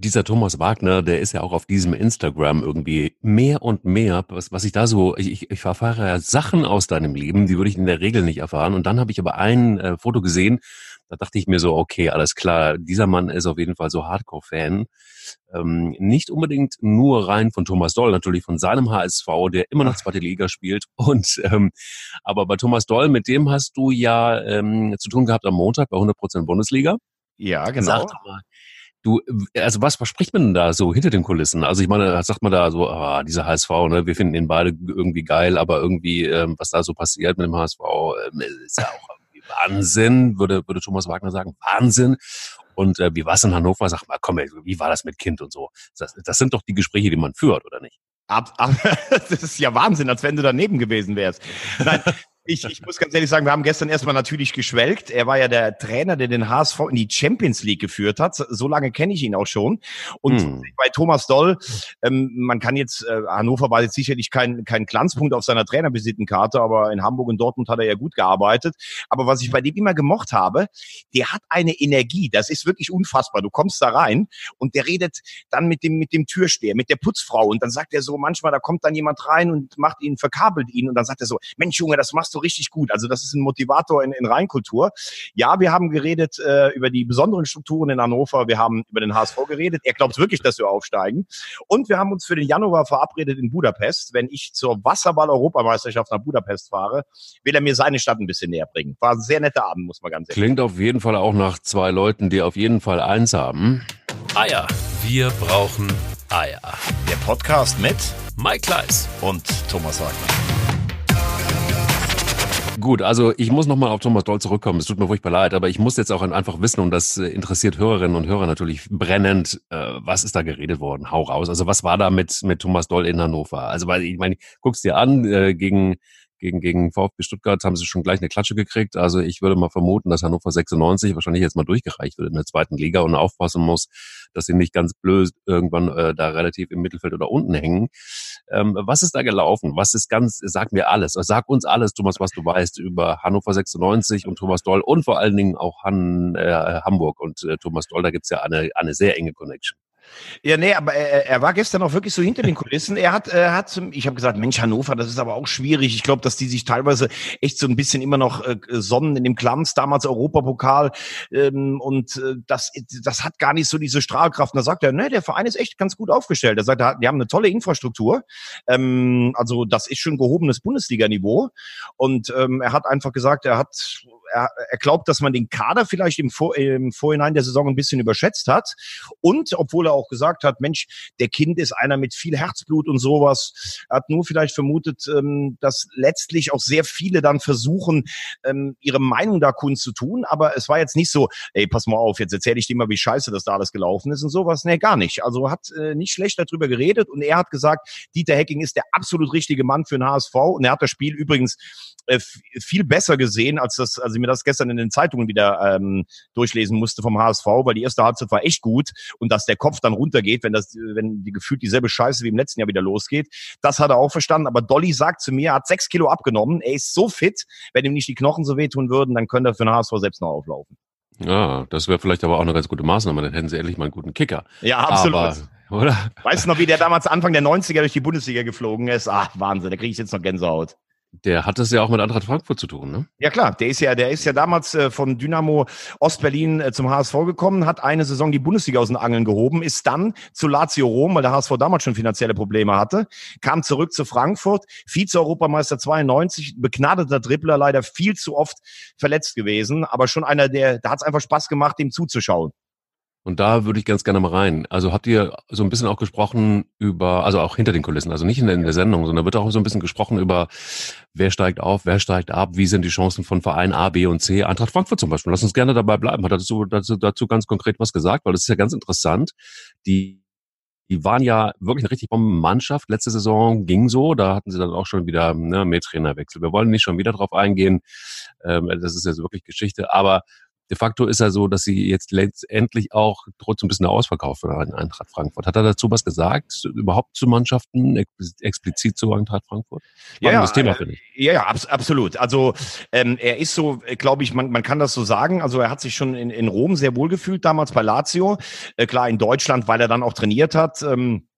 dieser Thomas Wagner, der ist ja auch auf diesem Instagram irgendwie mehr und mehr, was, was ich da so, ich, ich erfahre ja Sachen aus deinem Leben, die würde ich in der Regel nicht erfahren. Und dann habe ich aber ein äh, Foto gesehen, da dachte ich mir so, okay, alles klar, dieser Mann ist auf jeden Fall so Hardcore-Fan. Ähm, nicht unbedingt nur rein von Thomas Doll, natürlich von seinem HSV, der immer noch zweite Liga spielt. Und ähm, aber bei Thomas Doll, mit dem hast du ja ähm, zu tun gehabt am Montag bei 100% Bundesliga. Ja, genau. Sag doch mal, Du, also was verspricht man denn da so hinter den Kulissen? Also ich meine, sagt man da so, ah, dieser HSV, ne, wir finden ihn beide irgendwie geil, aber irgendwie, ähm, was da so passiert mit dem HSV, ähm, ist ja auch Wahnsinn, würde, würde Thomas Wagner sagen, Wahnsinn. Und äh, wie war es in Hannover? Sag mal, komm, wie war das mit Kind und so? Das, das sind doch die Gespräche, die man führt, oder nicht? Ab, ab, das ist ja Wahnsinn, als wenn du daneben gewesen wärst. Nein, ich, ich muss ganz ehrlich sagen, wir haben gestern erstmal natürlich geschwelgt. Er war ja der Trainer, der den HSV in die Champions League geführt hat. So lange kenne ich ihn auch schon. Und hm. bei Thomas Doll, ähm, man kann jetzt, äh, Hannover war jetzt sicherlich kein, kein Glanzpunkt auf seiner Trainervisitenkarte, aber in Hamburg und Dortmund hat er ja gut gearbeitet. Aber was ich bei dem immer gemocht habe, der hat eine Energie. Das ist wirklich unfassbar. Du kommst da rein und der redet dann mit dem, mit dem Türsteher, mit der Putzfrau. Und dann sagt er so, manchmal, da kommt dann jemand rein und macht ihn, verkabelt ihn. Und dann sagt er so, Mensch Junge, das machst du richtig gut. Also das ist ein Motivator in, in Reinkultur. Ja, wir haben geredet äh, über die besonderen Strukturen in Hannover. Wir haben über den HSV geredet. Er glaubt wirklich, dass wir aufsteigen. Und wir haben uns für den Januar verabredet in Budapest. Wenn ich zur Wasserball-Europameisterschaft nach Budapest fahre, will er mir seine Stadt ein bisschen näher bringen. War ein sehr netter Abend, muss man ganz ehrlich Klingt auf jeden Fall auch nach zwei Leuten, die auf jeden Fall eins haben. Eier. Wir brauchen Eier. Der Podcast mit Mike Kleiss und Thomas Wagner. Gut, also ich muss nochmal auf Thomas Doll zurückkommen. Es tut mir furchtbar leid, aber ich muss jetzt auch einfach wissen, und das äh, interessiert Hörerinnen und Hörer natürlich brennend, äh, was ist da geredet worden? Hau raus. Also was war da mit, mit Thomas Doll in Hannover? Also weil ich meine, guck's dir an, äh, gegen gegen, gegen VfB Stuttgart haben sie schon gleich eine Klatsche gekriegt. Also ich würde mal vermuten, dass Hannover 96 wahrscheinlich jetzt mal durchgereicht wird in der zweiten Liga und aufpassen muss, dass sie nicht ganz blöd irgendwann äh, da relativ im Mittelfeld oder unten hängen. Ähm, was ist da gelaufen? Was ist ganz, sag mir alles, sag uns alles, Thomas, was du weißt über Hannover 96 und Thomas Doll und vor allen Dingen auch Han, äh, Hamburg und äh, Thomas Doll, da gibt's ja eine, eine sehr enge Connection. Ja, nee, aber er, er war gestern auch wirklich so hinter den Kulissen. Er hat, er hat, ich habe gesagt, Mensch, Hannover, das ist aber auch schwierig. Ich glaube, dass die sich teilweise echt so ein bisschen immer noch äh, sonnen in dem Glanz, damals Europapokal. Ähm, und äh, das, das hat gar nicht so diese Strahlkraft. Und da sagt er, ne, der Verein ist echt ganz gut aufgestellt. Er sagt, die haben eine tolle Infrastruktur. Ähm, also das ist schon gehobenes Bundesliga-Niveau. Und ähm, er hat einfach gesagt, er hat er, er glaubt, dass man den Kader vielleicht im, Vor im Vorhinein der Saison ein bisschen überschätzt hat. Und obwohl er auch gesagt hat, Mensch, der Kind ist einer mit viel Herzblut und sowas, er hat nur vielleicht vermutet, ähm, dass letztlich auch sehr viele dann versuchen, ähm, ihre Meinung da kundzutun. Aber es war jetzt nicht so, ey, pass mal auf, jetzt erzähle ich dir mal, wie scheiße das da alles gelaufen ist und sowas. Nee, gar nicht. Also hat äh, nicht schlecht darüber geredet und er hat gesagt, Dieter Hecking ist der absolut richtige Mann für den HSV und er hat das Spiel übrigens äh, viel besser gesehen, als das, als ich mir das gestern in den Zeitungen wieder ähm, durchlesen musste vom HSV, weil die erste Halbzeit war echt gut und dass der Kopf dann runtergeht, wenn das, wenn die gefühlt dieselbe Scheiße wie im letzten Jahr wieder losgeht, das hat er auch verstanden. Aber Dolly sagt zu mir, er hat sechs Kilo abgenommen, er ist so fit, wenn ihm nicht die Knochen so wehtun würden, dann könnte er für den HSV selbst noch auflaufen. Ja, das wäre vielleicht aber auch eine ganz gute Maßnahme, dann hätten sie endlich mal einen guten Kicker. Ja, absolut. Aber, oder? Weißt du noch, wie der damals Anfang der 90er durch die Bundesliga geflogen ist? Ach, Wahnsinn, da kriege ich jetzt noch Gänsehaut. Der hat das ja auch mit Eintracht Frankfurt zu tun, ne? Ja klar, der ist ja, der ist ja damals äh, von Dynamo Ostberlin äh, zum HSV gekommen, hat eine Saison die Bundesliga aus den Angeln gehoben, ist dann zu Lazio Rom, weil der HSV damals schon finanzielle Probleme hatte, kam zurück zu Frankfurt, Vize-Europameister 92, begnadeter Dribbler, leider viel zu oft verletzt gewesen, aber schon einer, der, da hat es einfach Spaß gemacht, ihm zuzuschauen. Und da würde ich ganz gerne mal rein. Also habt ihr so ein bisschen auch gesprochen über, also auch hinter den Kulissen, also nicht in der, in der Sendung, sondern wird auch so ein bisschen gesprochen über, wer steigt auf, wer steigt ab, wie sind die Chancen von Vereinen A, B und C. Eintracht Frankfurt zum Beispiel. Lass uns gerne dabei bleiben. Hat dazu, dazu, dazu ganz konkret was gesagt, weil das ist ja ganz interessant. Die die waren ja wirklich eine richtig Bombenmannschaft. Letzte Saison ging so, da hatten sie dann auch schon wieder ne, mehr Trainerwechsel. Wir wollen nicht schon wieder drauf eingehen, ähm, das ist jetzt wirklich Geschichte, aber de facto ist ja so, dass sie jetzt letztendlich auch droht so ein bisschen der Ausverkauf für Eintracht Frankfurt. Hat er dazu was gesagt? Überhaupt zu Mannschaften, explizit zu Eintracht Frankfurt? War ja, das Thema, äh, finde ich. Ja, ja, abs absolut. Also ähm, er ist so, glaube ich, man, man kann das so sagen. Also er hat sich schon in, in Rom sehr wohl gefühlt damals bei Lazio. Äh, klar, in Deutschland, weil er dann auch trainiert hat. Ähm,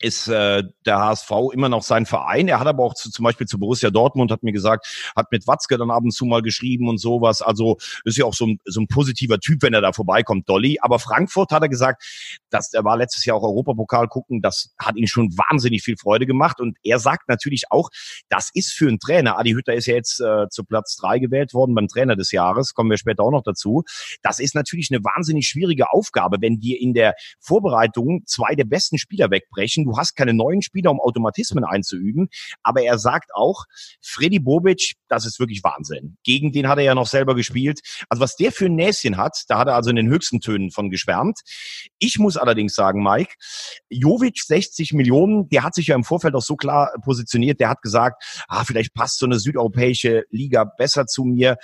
ist äh, der HSV immer noch sein Verein. Er hat aber auch zu, zum Beispiel zu Borussia Dortmund, hat mir gesagt, hat mit Watzke dann ab und zu mal geschrieben und sowas. Also ist ja auch so ein, so ein positiver Typ, wenn er da vorbeikommt, Dolly. Aber Frankfurt hat er gesagt, dass er war letztes Jahr auch Europapokal gucken, das hat ihn schon wahnsinnig viel Freude gemacht. Und er sagt natürlich auch, das ist für einen Trainer, Adi Hütter ist ja jetzt äh, zu Platz drei gewählt worden beim Trainer des Jahres, kommen wir später auch noch dazu. Das ist natürlich eine wahnsinnig schwierige Aufgabe, wenn dir in der Vorbereitung zwei der besten Spieler wegbrechen du hast keine neuen Spieler, um Automatismen einzuüben. Aber er sagt auch, Freddy Bobic, das ist wirklich Wahnsinn. Gegen den hat er ja noch selber gespielt. Also was der für ein Näschen hat, da hat er also in den höchsten Tönen von geschwärmt. Ich muss allerdings sagen, Mike, Jovic 60 Millionen, der hat sich ja im Vorfeld auch so klar positioniert, der hat gesagt, ah, vielleicht passt so eine südeuropäische Liga besser zu mir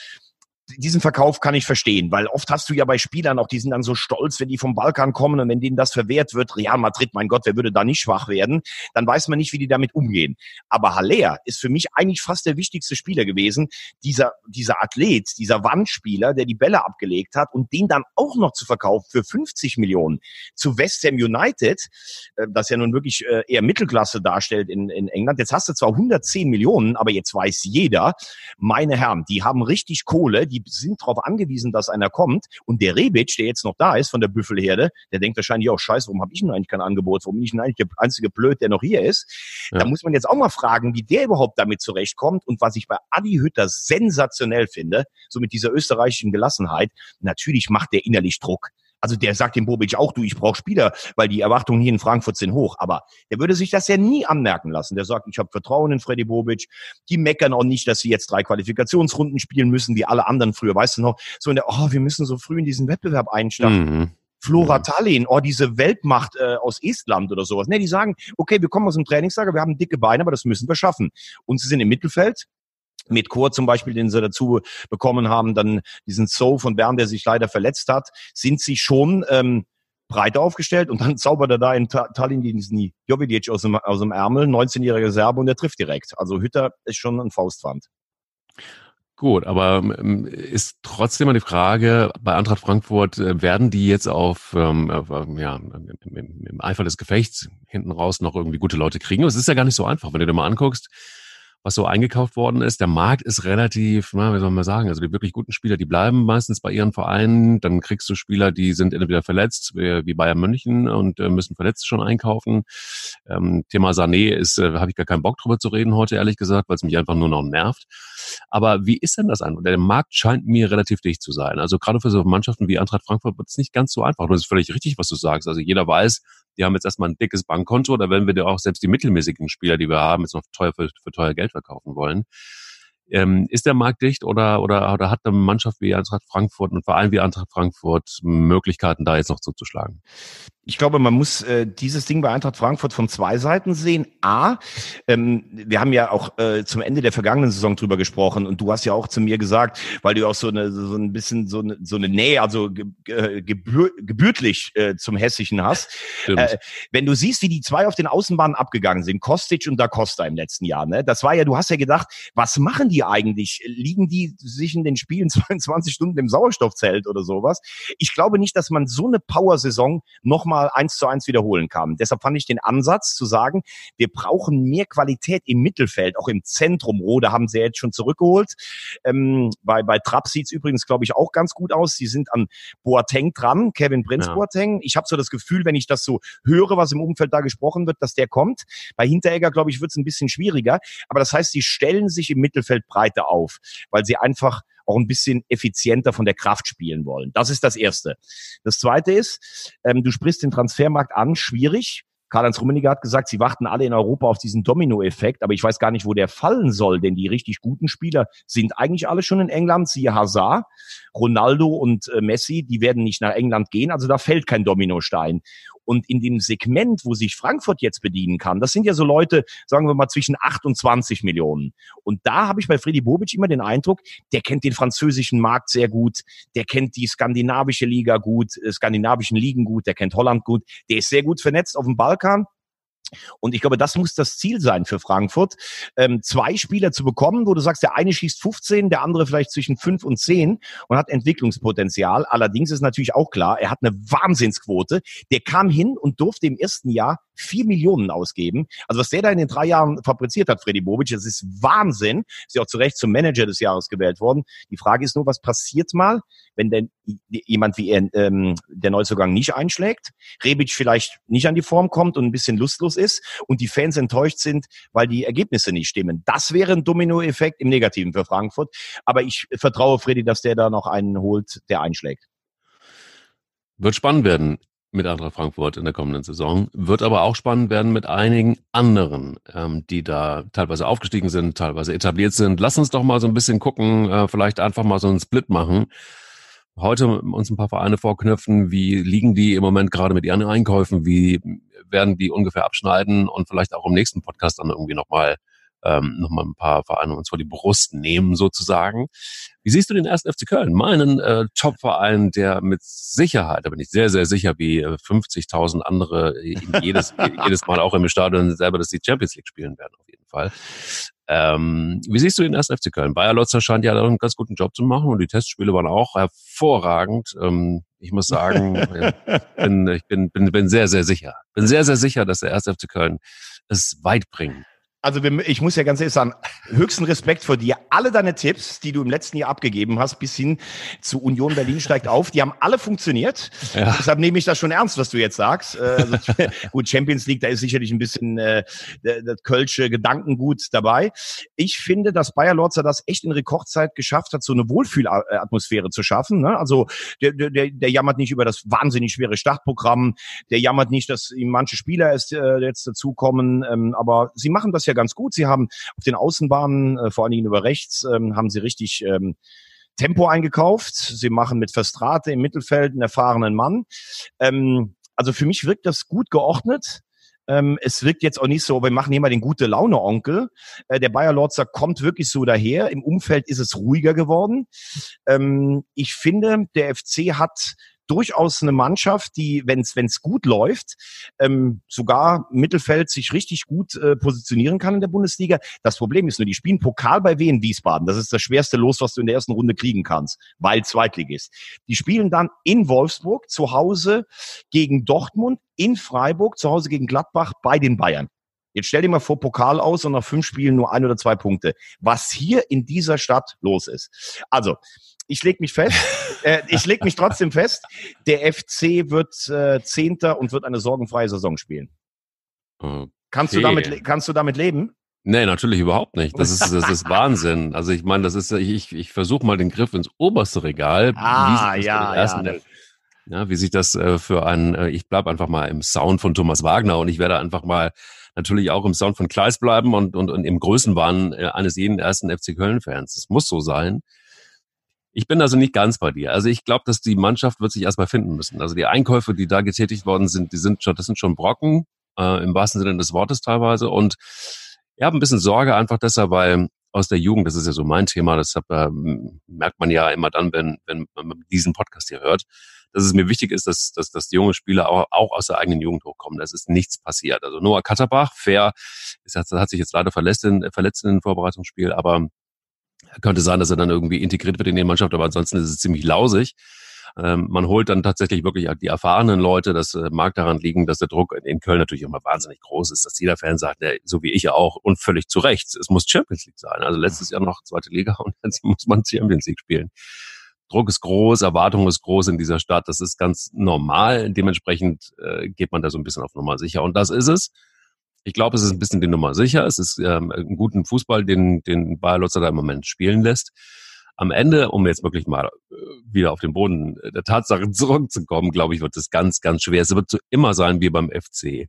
diesen Verkauf kann ich verstehen, weil oft hast du ja bei Spielern auch, die sind dann so stolz, wenn die vom Balkan kommen und wenn denen das verwehrt wird, Real Madrid, mein Gott, wer würde da nicht schwach werden, dann weiß man nicht, wie die damit umgehen. Aber Haller ist für mich eigentlich fast der wichtigste Spieler gewesen, dieser, dieser Athlet, dieser Wandspieler, der die Bälle abgelegt hat und den dann auch noch zu verkaufen für 50 Millionen zu West Ham United, äh, das ja nun wirklich äh, eher Mittelklasse darstellt in, in England. Jetzt hast du zwar 110 Millionen, aber jetzt weiß jeder, meine Herren, die haben richtig Kohle, die sind darauf angewiesen, dass einer kommt. Und der Rebic, der jetzt noch da ist von der Büffelherde, der denkt wahrscheinlich auch, scheiße, warum habe ich denn eigentlich kein Angebot? Warum bin ich denn eigentlich der einzige Blöd, der noch hier ist? Ja. Da muss man jetzt auch mal fragen, wie der überhaupt damit zurechtkommt. Und was ich bei Adi Hütter sensationell finde, so mit dieser österreichischen Gelassenheit, natürlich macht der innerlich Druck. Also der sagt dem Bobic auch, du, ich brauche Spieler, weil die Erwartungen hier in Frankfurt sind hoch. Aber der würde sich das ja nie anmerken lassen. Der sagt, ich habe Vertrauen in Freddy Bobic. Die meckern auch nicht, dass sie jetzt drei Qualifikationsrunden spielen müssen, wie alle anderen früher. Weißt du noch, so in der, oh, wir müssen so früh in diesen Wettbewerb einsteigen. Mhm. Flora Tallinn, oh, diese Weltmacht äh, aus Estland oder sowas. Ne, die sagen, okay, wir kommen aus dem Trainingslager, wir haben dicke Beine, aber das müssen wir schaffen. Und sie sind im Mittelfeld, mit Chor zum Beispiel, den sie dazu bekommen haben, dann diesen So von Bern, der sich leider verletzt hat, sind sie schon ähm, breiter aufgestellt und dann zaubert er da in Tallinn diesen Jovidic aus dem, aus dem Ärmel, 19-jähriger Serbe und der trifft direkt. Also Hütter ist schon ein Faustpfand. Gut, aber ähm, ist trotzdem mal die Frage, bei Eintracht Frankfurt, äh, werden die jetzt auf, ähm, ähm, ja, im, im Eifer des Gefechts hinten raus noch irgendwie gute Leute kriegen? Es ist ja gar nicht so einfach, wenn du dir mal anguckst, was so eingekauft worden ist. Der Markt ist relativ, na, wie soll man sagen, also die wirklich guten Spieler, die bleiben meistens bei ihren Vereinen. Dann kriegst du Spieler, die sind entweder verletzt, wie Bayern München und äh, müssen Verletzte schon einkaufen. Ähm, Thema Sané ist, äh, habe ich gar keinen Bock drüber zu reden heute, ehrlich gesagt, weil es mich einfach nur noch nervt. Aber wie ist denn das an? Der Markt scheint mir relativ dicht zu sein. Also gerade für so Mannschaften wie Eintracht Frankfurt wird es nicht ganz so einfach. Das ist völlig richtig, was du sagst. Also jeder weiß, die haben jetzt erstmal ein dickes Bankkonto, da werden wir dir auch selbst die mittelmäßigen Spieler, die wir haben, jetzt noch teuer für, für teuer Geld verkaufen wollen. Ähm, ist der Markt dicht oder, oder, oder hat eine Mannschaft wie Eintracht Frankfurt und vor allem wie Eintracht Frankfurt Möglichkeiten, da jetzt noch zuzuschlagen? Ich glaube, man muss äh, dieses Ding bei Eintracht Frankfurt von zwei Seiten sehen. A, ähm, wir haben ja auch äh, zum Ende der vergangenen Saison drüber gesprochen und du hast ja auch zu mir gesagt, weil du auch so eine so ein bisschen so eine, so eine Nähe, also ge, äh, gebür, gebürtlich äh, zum Hessischen hast. Äh, wenn du siehst, wie die zwei auf den Außenbahnen abgegangen sind, Kostic und Da Costa im letzten Jahr, ne? Das war ja, du hast ja gedacht, was machen die eigentlich? Liegen die sich in den Spielen 22 Stunden im Sauerstoffzelt oder sowas? Ich glaube nicht, dass man so eine Power-Saison nochmal nochmal eins zu eins wiederholen kann. Deshalb fand ich den Ansatz zu sagen, wir brauchen mehr Qualität im Mittelfeld, auch im Zentrum. Rode haben sie jetzt schon zurückgeholt. Ähm, bei, bei Trapp sieht's übrigens, glaube ich, auch ganz gut aus. Sie sind an Boateng dran, Kevin Prinz ja. Boateng. Ich habe so das Gefühl, wenn ich das so höre, was im Umfeld da gesprochen wird, dass der kommt. Bei Hinteregger, glaube ich, wird's ein bisschen schwieriger. Aber das heißt, sie stellen sich im Mittelfeld breiter auf, weil sie einfach auch ein bisschen effizienter von der Kraft spielen wollen. Das ist das Erste. Das Zweite ist, ähm, du sprichst den Transfermarkt an, schwierig. Karl-Heinz Rummenigge hat gesagt, sie warten alle in Europa auf diesen Domino-Effekt, aber ich weiß gar nicht, wo der fallen soll, denn die richtig guten Spieler sind eigentlich alle schon in England, siehe Hazard, Ronaldo und äh, Messi, die werden nicht nach England gehen, also da fällt kein Dominostein. Und in dem Segment, wo sich Frankfurt jetzt bedienen kann, das sind ja so Leute, sagen wir mal, zwischen 8 und 20 Millionen. Und da habe ich bei Freddy Bobic immer den Eindruck, der kennt den französischen Markt sehr gut, der kennt die skandinavische Liga gut, äh, skandinavischen Ligen gut, der kennt Holland gut, der ist sehr gut vernetzt auf dem Balkan und ich glaube, das muss das Ziel sein für Frankfurt, ähm, zwei Spieler zu bekommen, wo du sagst, der eine schießt 15, der andere vielleicht zwischen 5 und 10 und hat Entwicklungspotenzial. Allerdings ist natürlich auch klar, er hat eine Wahnsinnsquote. Der kam hin und durfte im ersten Jahr vier Millionen ausgeben. Also was der da in den drei Jahren fabriziert hat, Freddy Bobic, das ist Wahnsinn. Ist ja auch zu Recht zum Manager des Jahres gewählt worden. Die Frage ist nur, was passiert mal, wenn denn jemand wie er ähm, der Neuzugang nicht einschlägt, Rebic vielleicht nicht an die Form kommt und ein bisschen lustlos ist und die Fans enttäuscht sind, weil die Ergebnisse nicht stimmen. Das wäre ein Dominoeffekt im Negativen für Frankfurt. Aber ich vertraue Freddy, dass der da noch einen holt, der einschlägt. Wird spannend werden mit Eintracht Frankfurt in der kommenden Saison. Wird aber auch spannend werden mit einigen anderen, ähm, die da teilweise aufgestiegen sind, teilweise etabliert sind. Lass uns doch mal so ein bisschen gucken, äh, vielleicht einfach mal so einen Split machen. Heute uns ein paar Vereine vorknüpfen, wie liegen die im Moment gerade mit ihren Einkäufen, wie werden die ungefähr abschneiden und vielleicht auch im nächsten Podcast dann irgendwie nochmal ähm, nochmal ein paar Vereine uns vor die Brust nehmen sozusagen. Wie siehst du den ersten FC Köln? Meinen äh, Top-Verein, der mit Sicherheit, da bin ich sehr, sehr sicher, wie äh, 50.000 andere jedes, jedes Mal auch im Stadion selber, dass die Champions League spielen werden, auf jeden Fall. Ähm, wie siehst du den ersten FC Köln? Bayer Lotzer scheint ja einen ganz guten Job zu machen und die Testspiele waren auch hervorragend. Ähm, ich muss sagen, ich bin, ich bin, bin, bin sehr, sehr sicher. Bin sehr, sehr sicher, dass der erste FC Köln es weit bringen also ich muss ja ganz ehrlich sagen, höchsten Respekt vor dir. Alle deine Tipps, die du im letzten Jahr abgegeben hast, bis hin zu Union Berlin steigt auf, die haben alle funktioniert. Ja. Deshalb nehme ich das schon ernst, was du jetzt sagst. Äh, also, gut, Champions League, da ist sicherlich ein bisschen äh, das Kölsche Gedankengut dabei. Ich finde, dass Bayer Lorzer das echt in Rekordzeit geschafft hat, so eine Wohlfühlatmosphäre zu schaffen. Ne? Also der, der, der jammert nicht über das wahnsinnig schwere Startprogramm, der jammert nicht, dass ihm manche Spieler erst äh, jetzt dazukommen, ähm, aber sie machen das ja ganz gut. Sie haben auf den Außenbahnen, äh, vor allen Dingen über rechts, ähm, haben sie richtig ähm, Tempo eingekauft. Sie machen mit Verstrate im Mittelfeld einen erfahrenen Mann. Ähm, also für mich wirkt das gut geordnet. Ähm, es wirkt jetzt auch nicht so, wir machen hier mal den gute Laune Onkel. Äh, der Bayer Lorzer kommt wirklich so daher. Im Umfeld ist es ruhiger geworden. Ähm, ich finde, der FC hat durchaus eine Mannschaft, die, wenn es gut läuft, ähm, sogar Mittelfeld sich richtig gut äh, positionieren kann in der Bundesliga. Das Problem ist nur, die spielen Pokal bei Wien Wiesbaden. Das ist das schwerste Los, was du in der ersten Runde kriegen kannst, weil Zweitligist. Die spielen dann in Wolfsburg zu Hause gegen Dortmund, in Freiburg zu Hause gegen Gladbach bei den Bayern. Jetzt stell dir mal vor, Pokal aus und nach fünf Spielen nur ein oder zwei Punkte. Was hier in dieser Stadt los ist. Also, ich leg mich fest. äh, ich leg mich trotzdem fest. Der FC wird äh, Zehnter und wird eine sorgenfreie Saison spielen. Okay. Kannst du damit, kannst du damit leben? Nee, natürlich überhaupt nicht. Das ist, das ist Wahnsinn. Also ich meine, das ist, ich, ich versuche mal den Griff ins oberste Regal. Ah, ja, ja. ja. Wie sich das äh, für einen, äh, ich bleib einfach mal im Sound von Thomas Wagner und ich werde einfach mal natürlich auch im Sound von Kleis bleiben und, und, und im Größenwahn äh, eines jeden ersten FC Köln-Fans. Das muss so sein. Ich bin also nicht ganz bei dir. Also ich glaube, dass die Mannschaft wird sich erstmal finden müssen. Also die Einkäufe, die da getätigt worden sind, die sind schon, das sind schon Brocken, äh, im wahrsten Sinne des Wortes teilweise. Und ich habe ein bisschen Sorge einfach deshalb, weil aus der Jugend, das ist ja so mein Thema, deshalb äh, merkt man ja immer dann, wenn, wenn man diesen Podcast hier hört, dass es mir wichtig ist, dass, dass, dass die junge Spieler auch, auch aus der eigenen Jugend hochkommen. Das ist nichts passiert. Also Noah Katterbach, fair, ist, hat, hat sich jetzt leider verletzt in, verletzt in dem Vorbereitungsspiel, aber könnte sein, dass er dann irgendwie integriert wird in die Mannschaft, aber ansonsten ist es ziemlich lausig. Ähm, man holt dann tatsächlich wirklich die erfahrenen Leute. Das äh, mag daran liegen, dass der Druck in Köln natürlich immer wahnsinnig groß ist, dass jeder Fan sagt, der, so wie ich auch, und völlig zu Recht, es muss Champions League sein. Also letztes Jahr noch zweite Liga und jetzt muss man Champions League spielen. Druck ist groß, Erwartung ist groß in dieser Stadt. Das ist ganz normal. Dementsprechend äh, geht man da so ein bisschen auf Nummer sicher. Und das ist es. Ich glaube, es ist ein bisschen die Nummer sicher. Es ist ähm, ein guten Fußball, den, den Bayer Lutzer da im Moment spielen lässt. Am Ende, um jetzt wirklich mal äh, wieder auf den Boden der Tatsachen zurückzukommen, glaube ich, wird es ganz, ganz schwer. Es wird so immer sein wie beim FC.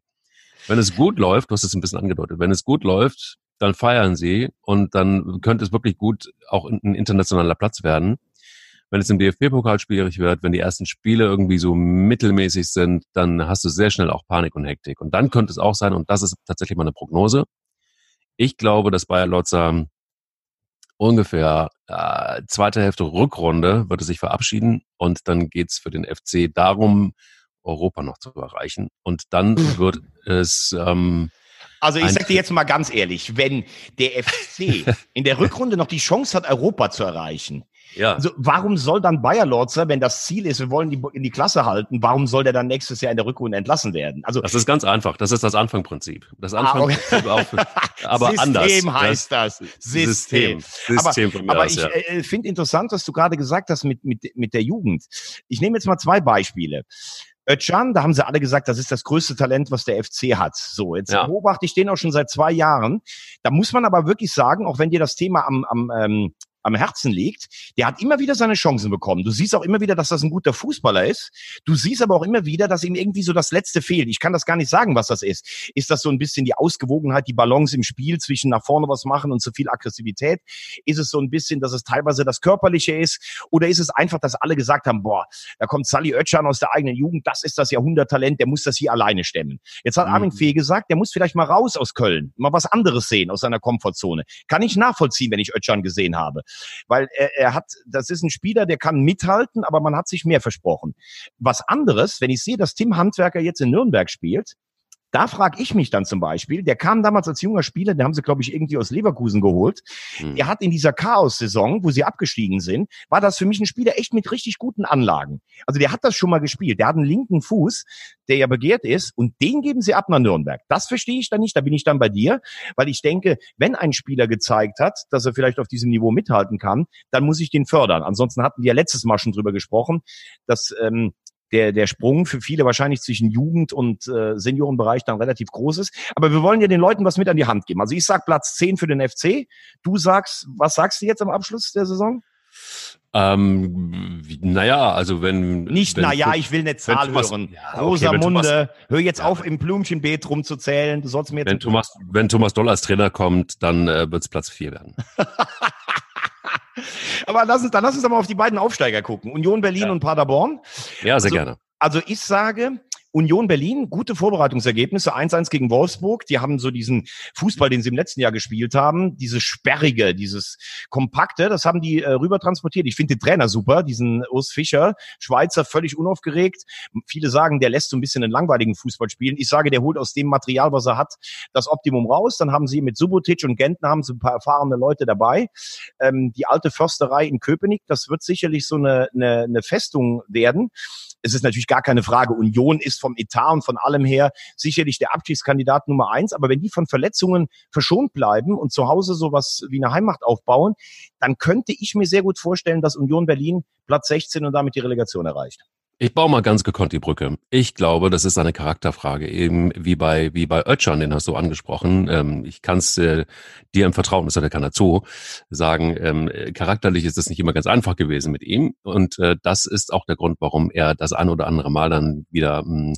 Wenn es gut läuft, du hast es ein bisschen angedeutet, wenn es gut läuft, dann feiern sie und dann könnte es wirklich gut auch ein internationaler Platz werden. Wenn es im DFB-Pokal schwierig wird, wenn die ersten Spiele irgendwie so mittelmäßig sind, dann hast du sehr schnell auch Panik und Hektik. Und dann könnte es auch sein, und das ist tatsächlich mal eine Prognose, ich glaube, dass Bayer Lotzer ungefähr äh, zweite Hälfte Rückrunde wird es sich verabschieden und dann geht's für den FC darum, Europa noch zu erreichen. Und dann wird es ähm, also ich sag dir jetzt mal ganz ehrlich, wenn der FC in der Rückrunde noch die Chance hat, Europa zu erreichen, ja. Also warum soll dann Bayer Lorzer, wenn das Ziel ist, wir wollen die in die Klasse halten, warum soll der dann nächstes Jahr in der Rückrunde entlassen werden? Also das ist ganz einfach. Das ist das Anfangprinzip. Das Anfangsprinzip ah, okay. auch, aber System anders. System heißt das. System. System. System aber, aber ich ja. äh, finde interessant, was du gerade gesagt hast mit mit mit der Jugend. Ich nehme jetzt mal zwei Beispiele. Özcan, da haben sie alle gesagt, das ist das größte Talent, was der FC hat. So, jetzt ja. beobachte ich den auch schon seit zwei Jahren. Da muss man aber wirklich sagen, auch wenn dir das Thema am, am ähm, am Herzen liegt, der hat immer wieder seine Chancen bekommen. Du siehst auch immer wieder, dass das ein guter Fußballer ist. Du siehst aber auch immer wieder, dass ihm irgendwie so das Letzte fehlt. Ich kann das gar nicht sagen, was das ist. Ist das so ein bisschen die Ausgewogenheit, die Balance im Spiel zwischen nach vorne was machen und zu viel Aggressivität? Ist es so ein bisschen, dass es teilweise das Körperliche ist? Oder ist es einfach, dass alle gesagt haben, boah, da kommt Sally Oetschan aus der eigenen Jugend, das ist das Jahrhunderttalent, der muss das hier alleine stemmen. Jetzt hat mhm. Armin Fee gesagt, der muss vielleicht mal raus aus Köln, mal was anderes sehen aus seiner Komfortzone. Kann ich nachvollziehen, wenn ich Oetschan gesehen habe weil er, er hat, das ist ein Spieler, der kann mithalten, aber man hat sich mehr versprochen. Was anderes, wenn ich sehe, dass Tim Handwerker jetzt in Nürnberg spielt, da frage ich mich dann zum Beispiel, der kam damals als junger Spieler, den haben sie, glaube ich, irgendwie aus Leverkusen geholt. Mhm. Er hat in dieser Chaos-Saison, wo sie abgestiegen sind, war das für mich ein Spieler echt mit richtig guten Anlagen. Also der hat das schon mal gespielt. Der hat einen linken Fuß, der ja begehrt ist, und den geben sie ab nach Nürnberg. Das verstehe ich dann nicht, da bin ich dann bei dir, weil ich denke, wenn ein Spieler gezeigt hat, dass er vielleicht auf diesem Niveau mithalten kann, dann muss ich den fördern. Ansonsten hatten wir ja letztes Mal schon drüber gesprochen, dass ähm, der, der Sprung für viele wahrscheinlich zwischen Jugend und äh, Seniorenbereich dann relativ groß ist. Aber wir wollen ja den Leuten was mit an die Hand geben. Also ich sag Platz 10 für den FC. Du sagst, was sagst du jetzt am Abschluss der Saison? Ähm, naja, also wenn. Nicht, naja, ich will eine Zahl Thomas, hören. Ja, Rosamunde, hör jetzt ja. auf, im Blümchenbeet rumzuzählen. Du sollst mir jetzt. Wenn Thomas, wenn Thomas Doll als Trainer kommt, dann äh, wird es Platz 4 werden. Aber lass uns, dann lass uns doch mal auf die beiden Aufsteiger gucken. Union Berlin ja. und Paderborn. Ja, sehr also, gerne. Also ich sage, Union Berlin, gute Vorbereitungsergebnisse, 1-1 gegen Wolfsburg. Die haben so diesen Fußball, den sie im letzten Jahr gespielt haben, dieses sperrige, dieses kompakte, das haben die äh, rüber transportiert. Ich finde den Trainer super, diesen Urs Fischer, Schweizer, völlig unaufgeregt. Viele sagen, der lässt so ein bisschen einen langweiligen Fußball spielen. Ich sage, der holt aus dem Material, was er hat, das Optimum raus. Dann haben sie mit Subotic und Gentner haben sie ein paar erfahrene Leute dabei. Ähm, die alte Försterei in Köpenick, das wird sicherlich so eine, eine, eine Festung werden es ist natürlich gar keine Frage. Union ist vom Etat und von allem her sicherlich der Abschiedskandidat Nummer eins. Aber wenn die von Verletzungen verschont bleiben und zu Hause sowas wie eine Heimmacht aufbauen, dann könnte ich mir sehr gut vorstellen, dass Union Berlin Platz 16 und damit die Relegation erreicht. Ich baue mal ganz gekonnt die Brücke. Ich glaube, das ist eine Charakterfrage, eben wie bei wie bei Ötchan, den hast du angesprochen. Ähm, ich kann es äh, dir im Vertrauen, das hat ja keiner zu, sagen. Ähm, charakterlich ist es nicht immer ganz einfach gewesen mit ihm, und äh, das ist auch der Grund, warum er das ein oder andere Mal dann wieder, mh, hm,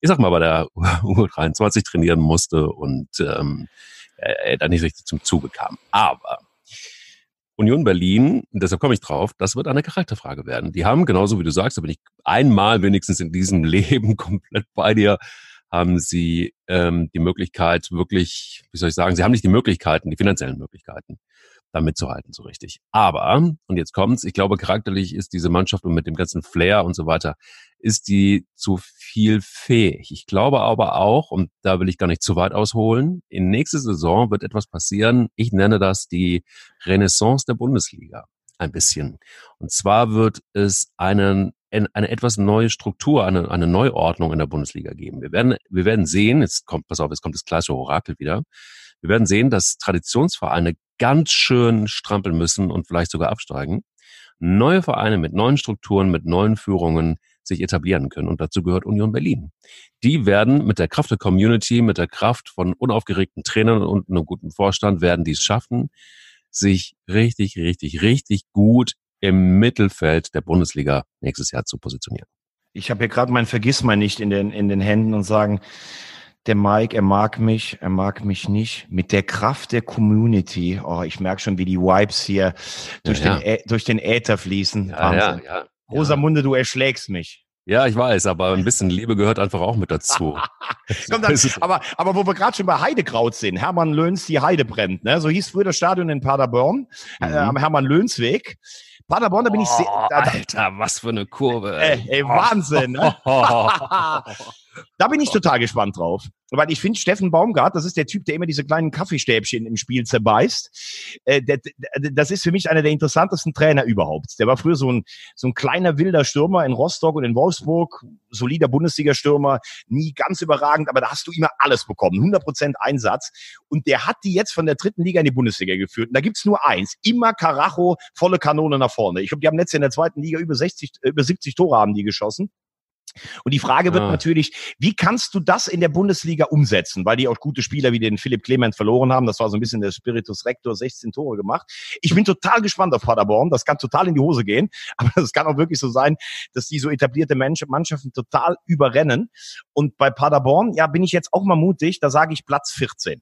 ich sag mal, bei der U23 trainieren musste und ähm, er dann nicht richtig zum Zuge kam. Aber Union Berlin, deshalb komme ich drauf, das wird eine Charakterfrage werden. Die haben, genauso wie du sagst, da bin ich einmal wenigstens in diesem Leben komplett bei dir, haben sie ähm, die Möglichkeit, wirklich, wie soll ich sagen, sie haben nicht die Möglichkeiten, die finanziellen Möglichkeiten, da mitzuhalten, so richtig. Aber, und jetzt kommt's, ich glaube, charakterlich ist diese Mannschaft und mit dem ganzen Flair und so weiter, ist die zu viel fähig. Ich glaube aber auch, und da will ich gar nicht zu weit ausholen, in nächste Saison wird etwas passieren. Ich nenne das die Renaissance der Bundesliga. Ein bisschen. Und zwar wird es einen, eine etwas neue Struktur, eine, eine Neuordnung in der Bundesliga geben. Wir werden, wir werden sehen, jetzt kommt, pass auf, jetzt kommt das klassische Orakel wieder. Wir werden sehen, dass Traditionsvereine ganz schön strampeln müssen und vielleicht sogar absteigen. Neue Vereine mit neuen Strukturen, mit neuen Führungen sich etablieren können. Und dazu gehört Union Berlin. Die werden mit der Kraft der Community, mit der Kraft von unaufgeregten Trainern und einem guten Vorstand, werden die es schaffen, sich richtig, richtig, richtig gut im Mittelfeld der Bundesliga nächstes Jahr zu positionieren. Ich habe hier gerade mein Vergissmal nicht in den, in den Händen und sagen, der Mike, er mag mich, er mag mich nicht. Mit der Kraft der Community, oh, ich merke schon, wie die Vibes hier durch, Ja, Den, Ä durch den Äther fließen. Ja, ja, Wahnsinn. ja. Rosamunde, du erschlägst mich. Ja, ich weiß, aber ein bisschen Liebe gehört einfach auch mit dazu. Komm, dann, aber, aber wo wir gerade schon bei Heidekraut sind, Hermann Löhns, die Heide brennt, ne? So hieß früher das Stadion in Paderborn, äh, Mhm. am Hermann Löhnsweg. Paderborn, da bin ich sehr, Oh, da, da, Alter, was für eine Kurve. ey, ey, Wahnsinn, ne? Da bin ich total gespannt drauf. Weil ich finde, Steffen Baumgart, das ist der Typ, der immer diese kleinen Kaffeestäbchen im Spiel zerbeißt. Äh, das ist für mich einer der interessantesten Trainer überhaupt. Der war früher so ein, so ein kleiner wilder Stürmer in Rostock und in Wolfsburg, solider Bundesliga-Stürmer, nie ganz überragend, aber da hast du immer alles bekommen, 100% Einsatz. Und der hat die jetzt von der dritten Liga in die Bundesliga geführt. Und da gibt's nur eins, immer Karacho, volle Kanone nach vorne. Ich glaube, die haben letztes Jahr in der zweiten Liga über 60, äh, über 70 Tore haben die geschossen. Und die Frage wird Ah. natürlich, wie kannst du das in der Bundesliga umsetzen? Weil die auch gute Spieler wie den Philipp Clement verloren haben. Das war so ein bisschen der Spiritus Rector, 16 Tore gemacht. Ich bin total gespannt auf Paderborn. Das kann total in die Hose gehen. Aber es kann auch wirklich so sein, dass die so etablierte Mannschaften total überrennen. Und bei Paderborn, ja, bin ich jetzt auch mal mutig. Da sage ich Platz 14.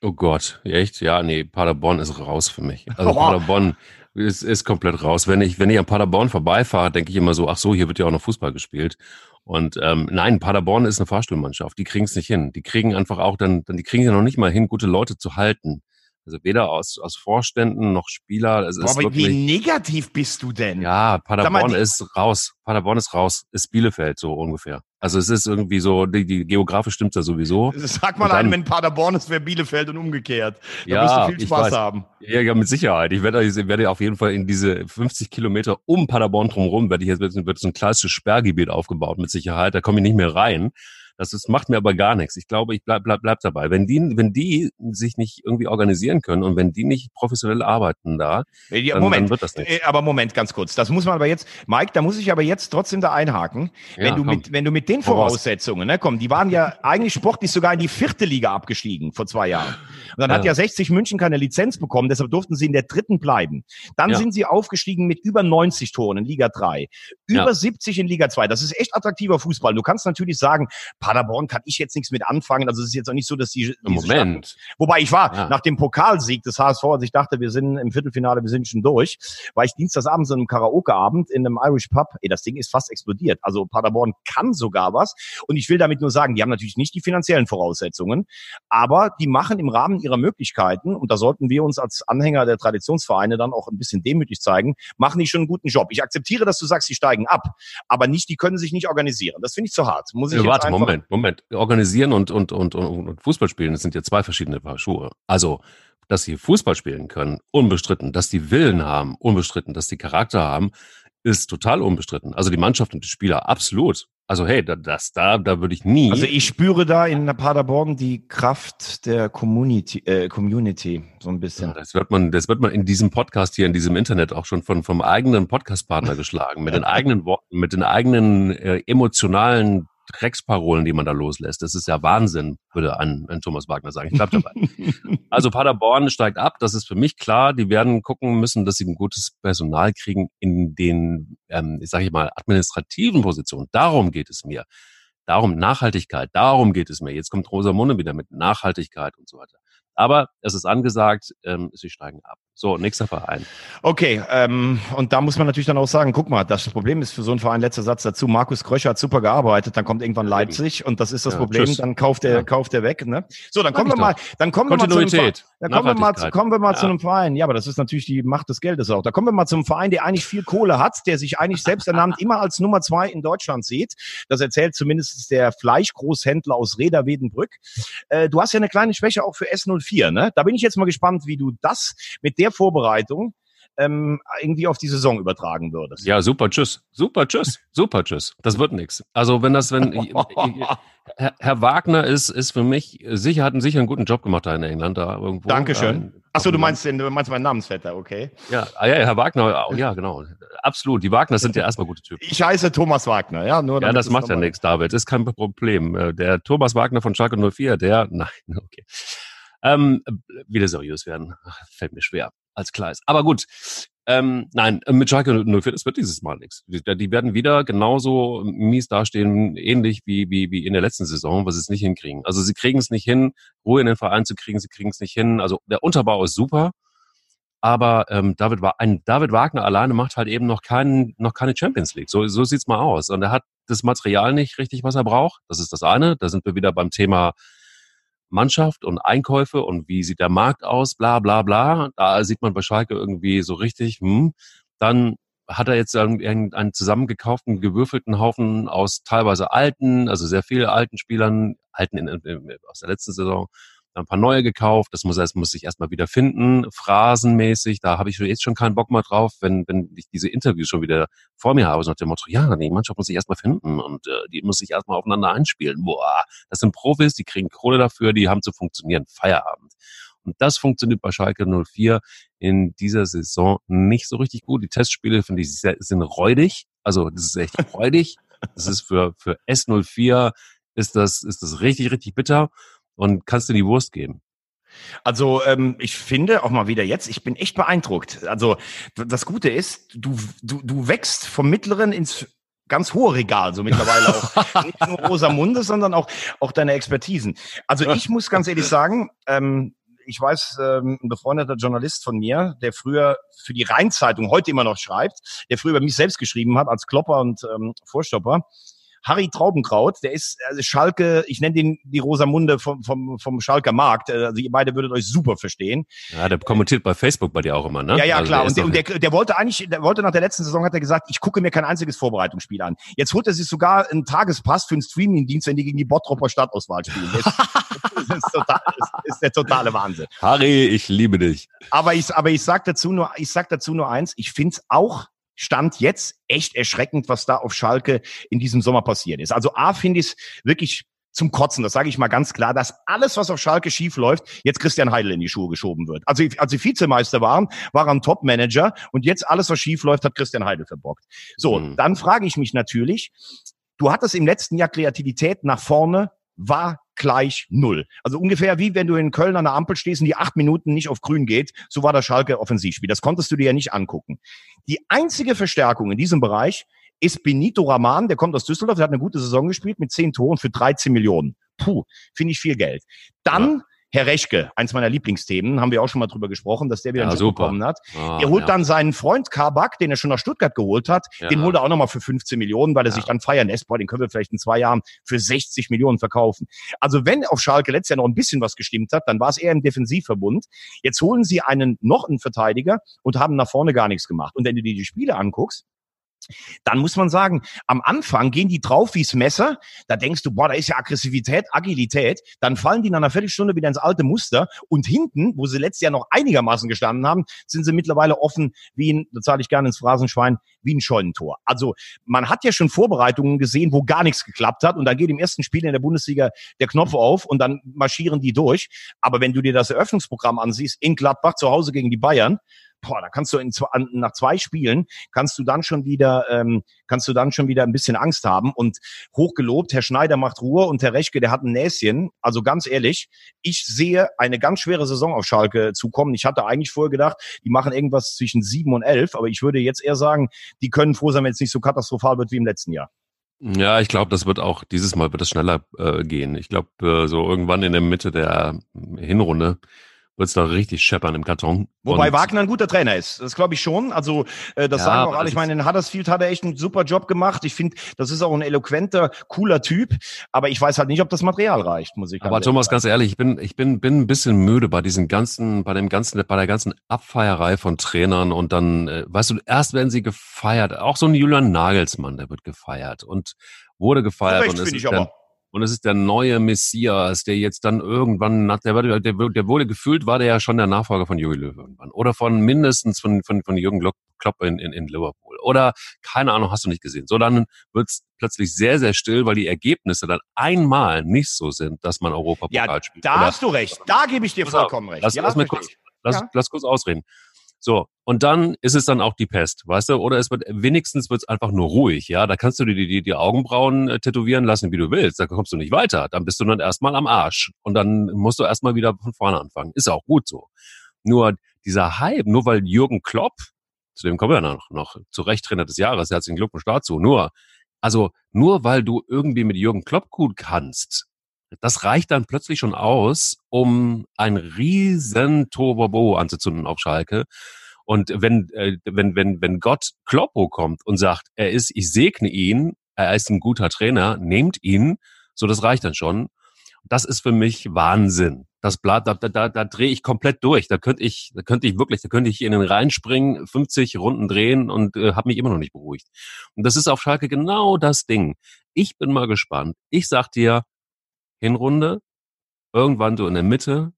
Oh Gott, echt? Ja, nee, Paderborn ist raus für mich. Also Oh. Paderborn ist, ist komplett raus. Wenn ich, wenn ich an Paderborn vorbeifahre, denke ich immer so, ach so, hier wird ja auch noch Fußball gespielt. Und ähm, nein, Paderborn ist eine Fahrstuhlmannschaft. Die kriegen es nicht hin. Die kriegen einfach auch dann, dann die kriegen ja noch nicht mal hin, gute Leute zu halten. Also weder aus, aus Vorständen noch Spieler. Es Boah, aber wirklich, wie negativ bist du denn? ja, Paderborn die- ist raus. Paderborn ist raus. Ist Bielefeld so ungefähr. Also es ist irgendwie so, die, die Geografisch stimmt's ja sowieso. Sag mal dann- einem, wenn Paderborn ist, wäre Bielefeld und umgekehrt. Da Ja, wirst du viel Spaß weiß. haben. Ja, ja, mit Sicherheit. Ich werde, ich werde auf jeden Fall in diese 50 Kilometer um Paderborn drumherum, werde ich jetzt, wird so ein klassisches Sperrgebiet aufgebaut, mit Sicherheit. Da komme ich nicht mehr rein. Das ist, macht mir aber gar nichts. Ich glaube, ich bleib, bleib, bleib dabei. Wenn die, wenn die sich nicht irgendwie organisieren können und wenn die nicht professionell arbeiten da, Ja, dann, Moment. dann wird das nichts. Äh, Aber Moment, ganz kurz. Das muss man aber jetzt, Mike, da muss ich aber jetzt trotzdem da einhaken. Ja, wenn du komm. mit, wenn du mit den. Voraussetzungen, ne, komm, die waren ja eigentlich sportlich sogar in die vierte Liga abgestiegen vor zwei Jahren. Und dann hat Ja. ja 60 München keine Lizenz bekommen, deshalb durften sie in der dritten bleiben. Dann Ja. sind sie aufgestiegen mit über 90 Toren in Liga 3, über Ja. 70 in Liga 2. Das ist echt attraktiver Fußball. Du kannst natürlich sagen, Paderborn kann ich jetzt nichts mit anfangen. Also es ist jetzt auch nicht so, dass die diese Stadt- Moment. Wobei ich war Ja. nach dem Pokalsieg des HSV, als ich dachte, wir sind im Viertelfinale, wir sind schon durch, war ich dienstagsabends in einem Karaokeabend in einem Irish Pub. Ey, das Ding ist fast explodiert. Also Paderborn kann sogar was. Und ich will damit nur sagen, die haben natürlich nicht die finanziellen Voraussetzungen, aber die machen im Rahmen ihrer Möglichkeiten, und da sollten wir uns als Anhänger der Traditionsvereine dann auch ein bisschen demütig zeigen, machen die schon einen guten Job. Ich akzeptiere, dass du sagst, sie steigen ab, aber nicht, die können sich nicht organisieren. Das finde ich zu hart. Muss ich Ja, warte, einfach- Moment, Moment. Organisieren und, und, und, und, und Fußball spielen, das sind ja zwei verschiedene Paar Schuhe. Also, dass sie Fußball spielen können, unbestritten. Dass die Willen haben, unbestritten. Dass die Charakter haben, ist total unbestritten. Also die Mannschaft und die Spieler, absolut. Also hey, da, das, da, da würde ich nie. Also ich spüre da in Paderborn die Kraft der Community, äh, Community so ein bisschen. Ja, das wird man, das wird man in diesem Podcast hier, in diesem Internet auch schon von, vom eigenen Podcastpartner geschlagen, mit den eigenen Worten, mit den eigenen äh, emotionalen Drecksparolen, die man da loslässt. Das ist ja Wahnsinn, würde ein, ein Thomas Wagner sagen. Ich bleib dabei. also Paderborn steigt ab, das ist für mich klar. Die werden gucken müssen, dass sie ein gutes Personal kriegen in den, ähm, ich sage ich mal, administrativen Positionen. Darum geht es mir. Darum Nachhaltigkeit, darum geht es mir. Jetzt kommt Rosamunde wieder mit Nachhaltigkeit und so weiter. Aber es ist angesagt, ähm, sie steigen ab. So, nächster Verein. Okay, ähm, und da muss man natürlich dann auch sagen, guck mal, das Problem ist für so einen Verein, letzter Satz dazu, Markus Kröscher hat super gearbeitet, dann kommt irgendwann Leipzig und das ist das Ja, Problem, tschüss. dann kauft er, Ja. kauft er weg, ne? So, dann kommen wir mal, dann kommen wir mal zu einem Verein. Kommen wir mal, zu, kommen wir mal zu Ja. einem Verein. Ja, aber das ist natürlich die Macht des Geldes auch. Da kommen wir mal zum Verein, der eigentlich viel Kohle hat, der sich eigentlich selbst ernannt immer als Nummer zwei in Deutschland sieht. Das erzählt zumindest der Fleischgroßhändler aus Reda Wiedenbrück. Äh, du hast ja eine kleine Schwäche auch für S04, ne? Da bin ich jetzt mal gespannt, wie du das mit der Vorbereitung ähm, irgendwie auf die Saison übertragen würdest. Ja, super, tschüss. Super, tschüss. Super, tschüss. Das wird nix. Also wenn das, wenn Herr, Herr Wagner ist, ist für mich sicher, hat einen sicher einen guten Job gemacht da in England da irgendwo. Dankeschön. Äh, Achso, du meinst, den, du meinst meinen Namensvetter, okay. Ja, ah, ja, Herr Wagner, oh, ja, genau. Absolut. Die Wagners sind ja erstmal gute Typen. Ich heiße Thomas Wagner, ja. Nur Ja, das macht ja nichts, David. Ist kein Problem. Äh, Der Thomas Wagner von Schalke 04, der, nein, okay. Ähm, wieder seriös werden, fällt mir schwer. als Kleis. Aber gut, ähm, nein, mit Schalke 04, das wird dieses Mal nichts. Die, die, werden wieder genauso mies dastehen, ähnlich wie, wie, wie in der letzten Saison, was sie es nicht hinkriegen. Also sie kriegen es nicht hin, Ruhe in den Verein zu kriegen, sie kriegen es nicht hin. Also der Unterbau ist super, aber ähm, David, ein David Wagner alleine macht halt eben noch, keinen, noch keine Champions League. So, so sieht's mal aus. Und er hat das Material nicht richtig, was er braucht. Das ist das eine. Da sind wir wieder beim Thema Mannschaft und Einkäufe und wie sieht der Markt aus, bla bla bla. Da sieht man bei Schalke irgendwie so richtig, hm. Dann hat er jetzt einen zusammengekauften, gewürfelten Haufen aus teilweise alten, also sehr viele alten Spielern, alten in, in, aus der letzten Saison, ein paar neue gekauft. Das muss, das muss ich erstmal wieder finden, phrasenmäßig. Da habe ich jetzt schon keinen Bock mehr drauf, wenn, wenn ich diese Interviews schon wieder vor mir habe, so nach dem Motto, ja, die Mannschaft muss sich erstmal finden und äh, die muss sich erstmal aufeinander einspielen. Boah, das sind Profis, die kriegen Kohle dafür, die haben zu funktionieren. Feierabend. Und das funktioniert bei Schalke 04 in dieser Saison nicht so richtig gut. Die Testspiele, finde ich, sind räudig. Also, das ist echt räudig. Das ist für, für S04 ist das, ist das richtig, richtig bitter und kannst du die Wurst geben. Also ähm, ich finde auch mal wieder jetzt, ich bin echt beeindruckt. Also das Gute ist, du, du, du wächst vom mittleren ins ganz hohe Regal, so mittlerweile auch nicht nur Rosamunde, sondern auch, auch deine Expertisen. Also ich muss ganz ehrlich sagen, ähm, ich weiß, ähm, ein befreundeter Journalist von mir, der früher für die Rheinzeitung heute immer noch schreibt, der früher über mich selbst geschrieben hat als Klopper und ähm, Vorstopper, Harry Traubenkraut, der ist also Schalke, ich nenne den die Rosamunde vom, vom, vom Schalker Markt. Äh, also ihr beide würdet euch super verstehen. Ja, der kommentiert bei Facebook bei dir auch immer, ne? Ja, ja, also klar. Der und, der, der, der wollte eigentlich, der wollte nach der letzten Saison, hat er gesagt, ich gucke mir kein einziges Vorbereitungsspiel an. Jetzt holt er sich sogar einen Tagespass für einen Streamingdienst, wenn die gegen die Bottropper Stadtauswahl spielen. Das, das, ist, total, das ist der totale Wahnsinn. Harry, ich liebe dich. Aber ich, aber ich sag dazu nur, ich sag dazu nur eins, ich find's auch Stand jetzt echt erschreckend, was da auf Schalke in diesem Sommer passiert ist. Also A finde ich es wirklich zum Kotzen, das sage ich mal ganz klar, dass alles, was auf Schalke schief läuft, jetzt Christian Heidel in die Schuhe geschoben wird. Also als sie Vizemeister waren, war er Top-Manager und jetzt alles, was schief läuft, hat Christian Heidel verbockt. So, mhm. dann frage ich mich natürlich, du hattest im letzten Jahr Kreativität nach vorne, war gleich null. Also ungefähr wie wenn du in Köln an der Ampel stehst und die acht Minuten nicht auf grün geht, so war das Schalke Offensivspiel. Das konntest du dir ja nicht angucken. Die einzige Verstärkung in diesem Bereich ist Benito Raman, der kommt aus Düsseldorf, der hat eine gute Saison gespielt mit zehn Toren für 13 Millionen. Puh, finde ich viel Geld. Dann ja. Herr Rechke, eins meiner Lieblingsthemen, haben wir auch schon mal drüber gesprochen, dass der wieder ja, einen Job bekommen hat. Ah, er holt ja. dann seinen Freund Kabak, den er schon nach Stuttgart geholt hat, ja. den holt er auch nochmal für 15 Millionen, weil er sich dann feiern lässt. Boah, den können wir vielleicht in zwei Jahren für 60 Millionen verkaufen. Also wenn auf Schalke letztes Jahr noch ein bisschen was gestimmt hat, dann war es eher im Defensivverbund. Jetzt holen sie einen noch einen Verteidiger und haben nach vorne gar nichts gemacht. Und wenn du dir die Spiele anguckst, dann muss man sagen, am Anfang gehen die drauf wie's Messer. Da denkst du, boah, da ist ja Aggressivität, Agilität. Dann fallen die nach einer Viertelstunde wieder ins alte Muster. Und hinten, wo sie letztes Jahr noch einigermaßen gestanden haben, sind sie mittlerweile offen wie ein, da zahle ich gerne ins Phrasenschwein, wie ein Scheunentor. Also man hat ja schon Vorbereitungen gesehen, wo gar nichts geklappt hat. Und dann geht im ersten Spiel in der Bundesliga der Knopf auf und dann marschieren die durch. Aber wenn du dir das Eröffnungsprogramm ansiehst, in Gladbach zu Hause gegen die Bayern, boah, da kannst du in, nach zwei Spielen kannst du dann schon wieder, ähm, kannst du dann schon wieder ein bisschen Angst haben. Und hochgelobt, Herr Schneider macht Ruhe und Herr Rechke, der hat ein Näschen. Also ganz ehrlich, ich sehe eine ganz schwere Saison auf Schalke zukommen. Ich hatte eigentlich vorher gedacht, die machen irgendwas zwischen sieben und elf, aber ich würde jetzt eher sagen, die können froh sein, wenn es nicht so katastrophal wird wie im letzten Jahr. Ja, ich glaube, das wird auch dieses Mal wird es schneller äh, gehen. Ich glaube, äh, so irgendwann in der Mitte der Hinrunde wird es da richtig scheppern im Karton. Wobei und Wagner ein guter Trainer ist. Das glaube ich schon. Also äh, das ja, sagen auch alle. Ich meine, in Huddersfield hat er echt einen super Job gemacht. Ich finde, das ist auch ein eloquenter, cooler Typ. Aber ich weiß halt nicht, ob das Material reicht, muss ich Aber Thomas, sagen. ganz ehrlich, ich bin, ich bin, bin ein bisschen müde bei diesen ganzen, bei dem ganzen, bei der ganzen Abfeierei von Trainern und dann, äh, weißt du, erst werden sie gefeiert. Auch so ein Julian Nagelsmann, der wird gefeiert und wurde gefeiert. Recht, und ist dann, und es ist der neue Messias, der jetzt dann irgendwann, der, der, der wurde gefühlt, war der ja schon der Nachfolger von Jürgen Löw irgendwann. Oder von mindestens von, von, von Jürgen Klopp in, in, in Liverpool. Oder, keine Ahnung, hast du nicht gesehen. So, dann wird es plötzlich sehr, sehr still, weil die Ergebnisse dann einmal nicht so sind, dass man Europapokal ja, spielt. Da Oder, hast du recht. Da gebe ich dir vollkommen recht. Lass, ja, lass, mir kurz, lass, ja. lass kurz ausreden. So, und dann ist es dann auch die Pest, weißt du? Oder es wird wenigstens wird es einfach nur ruhig, ja. Da kannst du dir die, die, Augenbrauen äh, tätowieren lassen, wie du willst. Da kommst du nicht weiter. Dann bist du dann erstmal am Arsch. Und dann musst du erstmal wieder von vorne anfangen. Ist auch gut so. Nur dieser Hype, nur weil Jürgen Klopp, zu dem kommen wir ja noch, noch zu Recht Trainer des Jahres, herzlichen Glückwunsch dazu, nur, also nur weil du irgendwie mit Jürgen Klopp gut kannst, das reicht dann plötzlich schon aus, um ein riesen Tobobo anzuzünden auf Schalke. Und wenn, äh, wenn, wenn, wenn Gott Kloppo kommt und sagt, er ist, ich segne ihn, er ist ein guter Trainer, nehmt ihn, so das reicht dann schon. Das ist für mich Wahnsinn. Das Blatt, da, da, da, drehe ich komplett durch. Da könnte ich, da könnte ich wirklich, da könnte ich in den reinspringen, 50 Runden drehen und äh, habe mich immer noch nicht beruhigt. Und das ist auf Schalke genau das Ding. Ich bin mal gespannt. Ich sag dir, Hinrunde, irgendwann so in der Mitte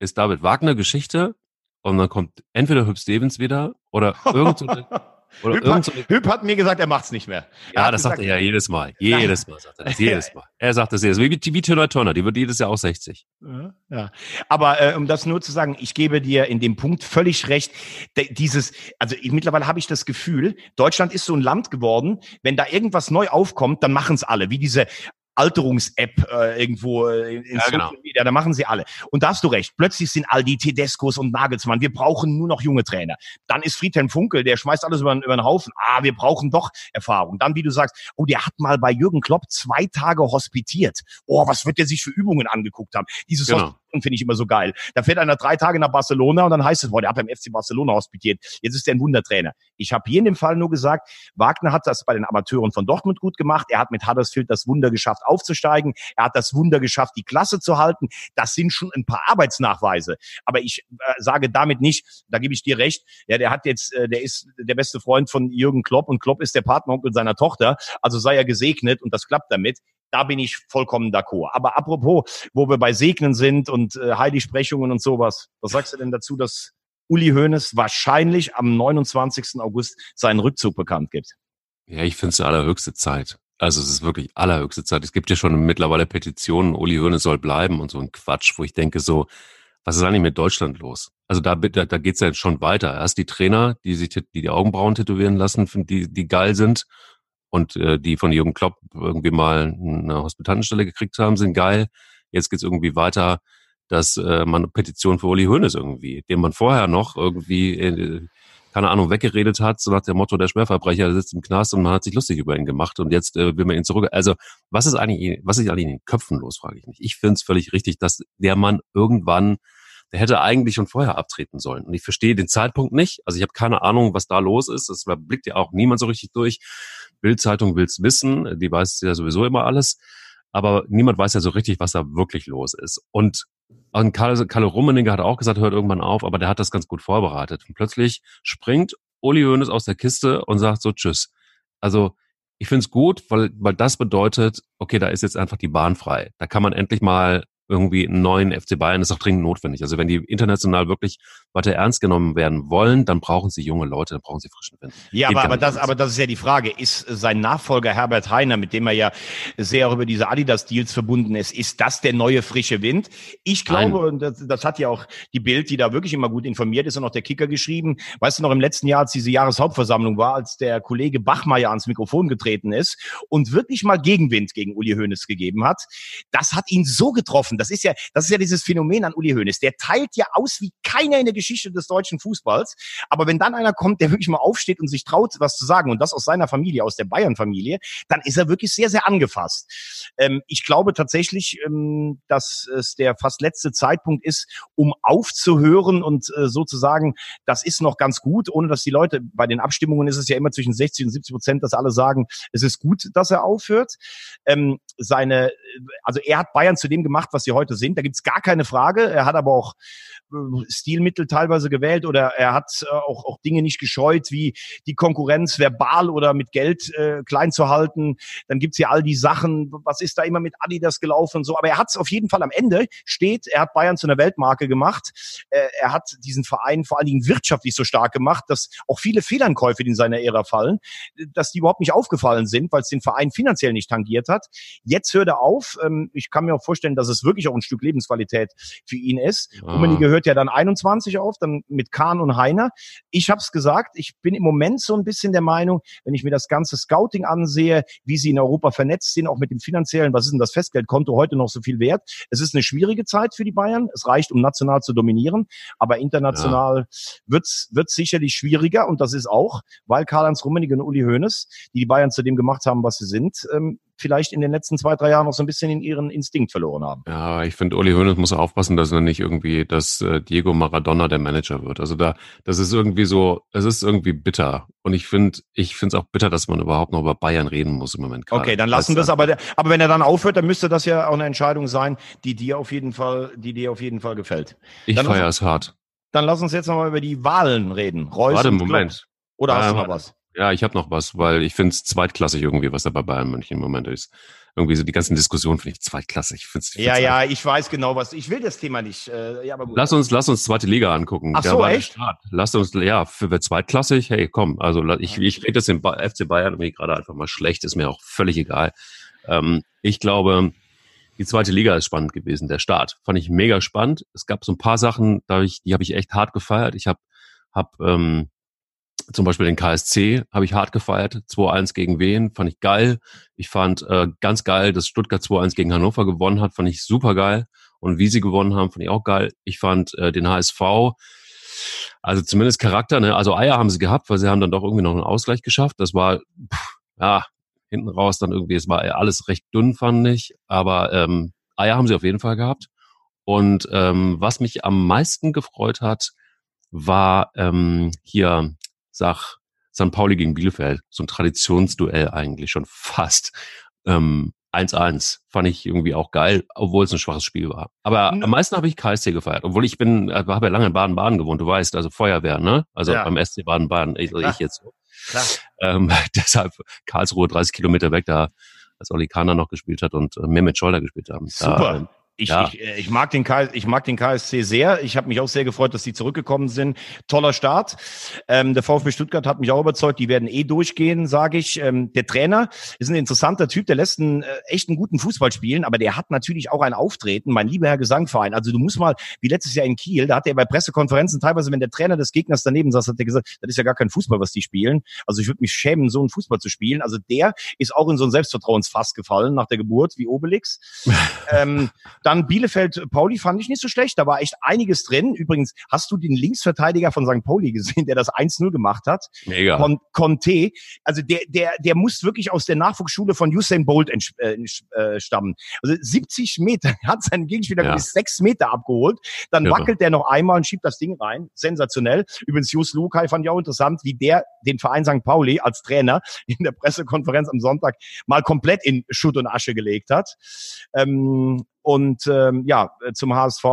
ist David Wagner Geschichte und dann kommt entweder Hüb Stevens wieder oder irgend so eine, oder Hüb, hat, so Hüb hat mir gesagt, er macht's nicht mehr. Er ja, das gesagt, sagt er ja jedes Mal. Jedes Mal sagt er das. Jedes Mal. Er sagt das jedes Mal. Wie, wie Tina Turner, die wird jedes Jahr auch 60. Ja, ja. Aber äh, um das nur zu sagen, ich gebe dir in dem Punkt völlig recht. Dieses, also ich, mittlerweile habe ich das Gefühl, Deutschland ist so ein Land geworden, wenn da irgendwas neu aufkommt, dann machen's alle. Wie diese Alterungs-App äh, irgendwo äh, in ja, genau. Media, da machen sie alle. Und da hast du recht, plötzlich sind all die Tedescos und Nagelsmann, wir brauchen nur noch junge Trainer. Dann ist Friedhelm Funkel, der schmeißt alles über, über den Haufen. Ah, wir brauchen doch Erfahrung. Dann, wie du sagst, oh, der hat mal bei Jürgen Klopp zwei Tage hospitiert. Oh, was wird der sich für Übungen angeguckt haben? Dieses genau finde ich immer so geil. Da fährt einer drei Tage nach Barcelona und dann heißt es, boah, der hat beim FC Barcelona hospitiert. Jetzt ist der ein Wundertrainer. Ich habe hier in dem Fall nur gesagt, Wagner hat das bei den Amateuren von Dortmund gut gemacht. Er hat mit Huddersfield das Wunder geschafft, aufzusteigen. Er hat das Wunder geschafft, die Klasse zu halten. Das sind schon ein paar Arbeitsnachweise. Aber ich äh, sage damit nicht, da gebe ich dir recht, ja, der hat jetzt, äh, der ist der beste Freund von Jürgen Klopp und Klopp ist der Partneronkel seiner Tochter. Also sei er gesegnet und das klappt damit da bin ich vollkommen d'accord. Aber apropos, wo wir bei Segnen sind und äh, Heiligsprechungen und sowas, was sagst du denn dazu, dass Uli Hoeneß wahrscheinlich am 29. August seinen Rückzug bekannt gibt? Ja, ich finde es allerhöchste Zeit. Also es ist wirklich allerhöchste Zeit. Es gibt ja schon mittlerweile Petitionen, Uli Hoeneß soll bleiben und so ein Quatsch, wo ich denke so, was ist eigentlich mit Deutschland los? Also da, da, da geht's ja schon weiter. Erst die Trainer, die sich die, die Augenbrauen tätowieren lassen, die, die geil sind und äh, die von Jürgen Klopp irgendwie mal eine Hospitantenstelle gekriegt haben, sind geil. Jetzt geht's irgendwie weiter, dass äh, man eine Petition für Uli Hoeneß irgendwie, den man vorher noch irgendwie, äh, keine Ahnung, weggeredet hat, so nach dem Motto, der Schwerverbrecher sitzt im Knast und man hat sich lustig über ihn gemacht und jetzt äh, will man ihn zurück. Also was ist eigentlich, was ist eigentlich in den Köpfen los, frage ich mich. Ich finde es völlig richtig, dass der Mann irgendwann der hätte eigentlich schon vorher abtreten sollen. Und ich verstehe den Zeitpunkt nicht. Also ich habe keine Ahnung, was da los ist. Das blickt ja auch niemand so richtig durch. Bildzeitung will's wissen, die weiß ja sowieso immer alles. Aber niemand weiß ja so richtig, was da wirklich los ist. Und und Kalle Rummeninger hat auch gesagt, hört irgendwann auf, aber der hat das ganz gut vorbereitet. Und plötzlich springt Uli Hoeneß aus der Kiste und sagt so Tschüss. Also ich finde es gut, weil, weil das bedeutet, okay, da ist jetzt einfach die Bahn frei. Da kann man endlich mal irgendwie einen neuen FC Bayern ist auch dringend notwendig. Also wenn die international wirklich weiter ernst genommen werden wollen, dann brauchen sie junge Leute, dann brauchen sie frischen Wind. Ja, aber, aber das, aber das ist ja die Frage. Ist sein Nachfolger Herbert Heiner, mit dem er ja sehr auch über diese Adidas-Deals verbunden ist, ist das der neue frische Wind? Ich glaube, und das, das hat ja auch die Bild, die da wirklich immer gut informiert ist und auch der Kicker geschrieben. Weißt du noch im letzten Jahr, als diese Jahreshauptversammlung war, als der Kollege Bachmeier ans Mikrofon getreten ist und wirklich mal Gegenwind gegen Uli Hoeneß gegeben hat, das hat ihn so getroffen laufen. Das ist ja, das ist ja dieses Phänomen an Uli Hoeneß. Der teilt ja aus wie keiner in der Geschichte des deutschen Fußballs. Aber wenn dann einer kommt, der wirklich mal aufsteht und sich traut, was zu sagen und das aus seiner Familie, aus der Bayern-Familie, dann ist er wirklich sehr, sehr angefasst. Ähm, ich glaube tatsächlich, ähm, dass es der fast letzte Zeitpunkt ist, um aufzuhören und äh, sozusagen, das ist noch ganz gut, ohne dass die Leute, bei den Abstimmungen ist es ja immer zwischen 60 und 70 Prozent, dass alle sagen, es ist gut, dass er aufhört. Ähm, seine, also er hat Bayern zu dem gemacht, was sie heute sind. Da gibt's gar keine Frage. Er hat aber auch Stilmittel teilweise gewählt oder er hat äh, auch, auch Dinge nicht gescheut, wie die Konkurrenz verbal oder mit Geld äh, klein zu halten. Dann gibt's ja all die Sachen, was ist da immer mit Adidas gelaufen und so. Aber er hat's auf jeden Fall am Ende steht, er hat Bayern zu einer Weltmarke gemacht. Äh, er hat diesen Verein vor allen Dingen wirtschaftlich so stark gemacht, dass auch viele Fehlankäufe, die in seiner Ära fallen, dass die überhaupt nicht aufgefallen sind, weil es den Verein finanziell nicht tangiert hat. Jetzt hört er auf. Ähm, ich kann mir auch vorstellen, dass es wirklich auch ein Stück Lebensqualität für ihn ist. Ah. Rummenigge hört hört ja dann 21 auf, dann mit Kahn und Heiner. Ich habe es gesagt, ich bin im Moment so ein bisschen der Meinung, wenn ich mir das ganze Scouting ansehe, wie sie in Europa vernetzt sind, auch mit dem finanziellen, was ist denn das Festgeldkonto heute noch so viel wert? Es ist eine schwierige Zeit für die Bayern. Es reicht, um national zu dominieren, aber international ja. wird's wird's sicherlich schwieriger und das ist auch, weil Karl-Heinz Rummenigge und Uli Hoeneß, die die Bayern zu dem gemacht haben, was sie sind, ähm, vielleicht in den letzten zwei, drei Jahren noch so ein bisschen in ihren Instinkt verloren haben. Ja, ich finde, Uli Hoeneß muss aufpassen, dass er nicht irgendwie, dass äh, Diego Maradona der Manager wird. Also da, das ist irgendwie so, es ist irgendwie bitter. Und ich finde, ich finde es auch bitter, dass man überhaupt noch über Bayern reden muss im Moment. Gerade. Okay, dann lassen wir es. Aber, aber wenn er dann aufhört, dann müsste das ja auch eine Entscheidung sein, die dir auf jeden Fall, die dir auf jeden Fall gefällt. Ich feiere es hart. Dann lass uns jetzt nochmal über die Wahlen reden. Reus Warte, Moment. Oder hast du noch was? Ja, ich habe noch was, weil ich finde es zweitklassig irgendwie, was da bei Bayern München im Moment ist. Irgendwie so die ganzen Diskussionen finde ich zweitklassig. Ich find's, ich ja, ja, ich weiß genau was. Ich will das Thema nicht. Äh, ja, aber gut. Lass uns, lass uns zweite Liga angucken. Ach so, echt? Lass uns, ja, für wer zweitklassig, hey, komm. Also ich, ich rede jetzt im FC Bayern irgendwie gerade einfach mal schlecht, ist mir auch völlig egal. Ähm, ich glaube, die zweite Liga ist spannend gewesen. Der Start fand ich mega spannend. Es gab so ein paar Sachen, da ich, die habe ich echt hart gefeiert. Ich habe hab, ähm, zum Beispiel den KSC habe ich hart gefeiert. 2-1 gegen Wien, fand ich geil. Ich fand äh, ganz geil, dass Stuttgart 2-1 gegen Hannover gewonnen hat, fand ich super geil. Und wie sie gewonnen haben, fand ich auch geil. Ich fand äh, den HSV, also zumindest Charakter, ne? also Eier haben sie gehabt, weil sie haben dann doch irgendwie noch einen Ausgleich geschafft. Das war, pff, ja, hinten raus dann irgendwie, es war alles recht dünn, fand ich. Aber ähm, Eier haben sie auf jeden Fall gehabt. Und ähm, was mich am meisten gefreut hat, war ähm, hier sag St. Pauli gegen Bielefeld, so ein Traditionsduell eigentlich schon fast. Ähm, 1-1 fand ich irgendwie auch geil, obwohl es ein schwaches Spiel war. Aber am meisten habe ich KSC gefeiert, obwohl ich bin, äh, habe ja lange in Baden-Baden gewohnt, du weißt, also Feuerwehr, ne? Also ja. beim SC Baden-Baden, also ich jetzt so. Klar. Ähm, deshalb Karlsruhe 30 Kilometer weg, da als Oli Kahner noch gespielt hat und äh, Mehmet Scholler gespielt haben. Super. Da, ähm, ich, ja. ich, äh, ich, mag den K, ich mag den KSC sehr. Ich habe mich auch sehr gefreut, dass die zurückgekommen sind. Toller Start. Ähm, der VfB Stuttgart hat mich auch überzeugt. Die werden eh durchgehen, sage ich. Ähm, der Trainer ist ein interessanter Typ. Der lässt einen äh, echt einen guten Fußball spielen, aber der hat natürlich auch ein Auftreten. Mein lieber Herr Gesangverein. Also du musst mal, wie letztes Jahr in Kiel, da hat er bei Pressekonferenzen teilweise, wenn der Trainer des Gegners daneben saß, hat er gesagt, das ist ja gar kein Fußball, was die spielen. Also ich würde mich schämen, so einen Fußball zu spielen. Also der ist auch in so ein Selbstvertrauensfass gefallen nach der Geburt, wie Obelix. ähm, dann Bielefeld, Pauli fand ich nicht so schlecht. Da war echt einiges drin. Übrigens, hast du den Linksverteidiger von St. Pauli gesehen, der das 1-0 gemacht hat? Mega. Con Conte. Also der, der, der muss wirklich aus der Nachwuchsschule von Usain Bolt äh, äh, stammen. Also 70 Meter, hat seinen Gegenspieler ja. bis sechs Meter abgeholt. Dann ja. wackelt der noch einmal und schiebt das Ding rein. Sensationell. Übrigens, Jus Lukai fand ich auch interessant, wie der den Verein St. Pauli als Trainer in der Pressekonferenz am Sonntag mal komplett in Schutt und Asche gelegt hat. Ähm, und ähm, ja, äh, zum HSV.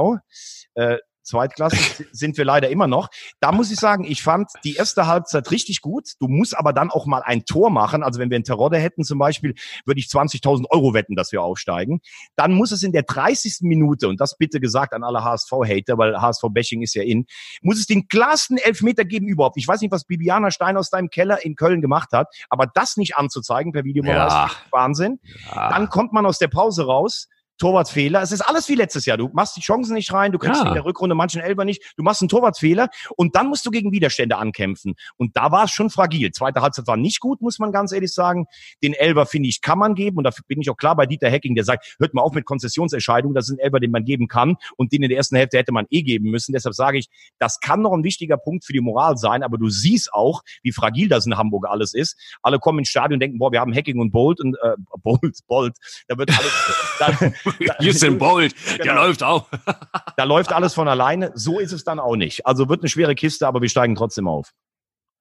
Äh, Zweitklasse sind wir leider immer noch. Da muss ich sagen, ich fand die erste Halbzeit richtig gut. Du musst aber dann auch mal ein Tor machen. Also wenn wir einen Terodde hätten zum Beispiel, würde ich 20.000 Euro wetten, dass wir aufsteigen. Dann muss es in der 30. Minute, und das bitte gesagt an alle HSV-Hater, weil HSV-Bashing ist ja in, muss es den klarsten Elfmeter geben überhaupt. Ich weiß nicht, was Bibiana Stein aus deinem Keller in Köln gemacht hat, aber das nicht anzuzeigen per Videobeweis, ja. Wahnsinn. Ja. Dann kommt man aus der Pause raus Torwartfehler. Es ist alles wie letztes Jahr. Du machst die Chancen nicht rein, du kriegst ja. in der Rückrunde manchen Elber nicht, du machst einen Torwartfehler und dann musst du gegen Widerstände ankämpfen. Und da war es schon fragil. Zweite Halbzeit war nicht gut, muss man ganz ehrlich sagen. Den Elber, finde ich, kann man geben und da bin ich auch klar bei Dieter Hecking, der sagt, hört mal auf mit Konzessionsentscheidungen, das ist ein Elber, den man geben kann und den in der ersten Hälfte hätte man eh geben müssen. Deshalb sage ich, das kann noch ein wichtiger Punkt für die Moral sein, aber du siehst auch, wie fragil das in Hamburg alles ist. Alle kommen ins Stadion und denken, boah, wir haben Hacking und Bolt und äh, Bolt, Bolt, da wird alles, da, Bolt Bolt, genau. der läuft auch. da läuft alles von alleine. So ist es dann auch nicht. Also wird eine schwere Kiste, aber wir steigen trotzdem auf.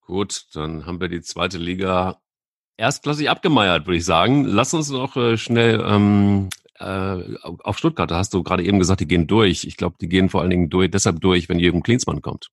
Gut, dann haben wir die zweite Liga erstklassig abgemeiert, würde ich sagen. Lass uns noch äh, schnell ähm, äh, auf Stuttgart. Da hast du gerade eben gesagt, die gehen durch. Ich glaube, die gehen vor allen Dingen durch, deshalb durch, wenn Jürgen Klinsmann kommt.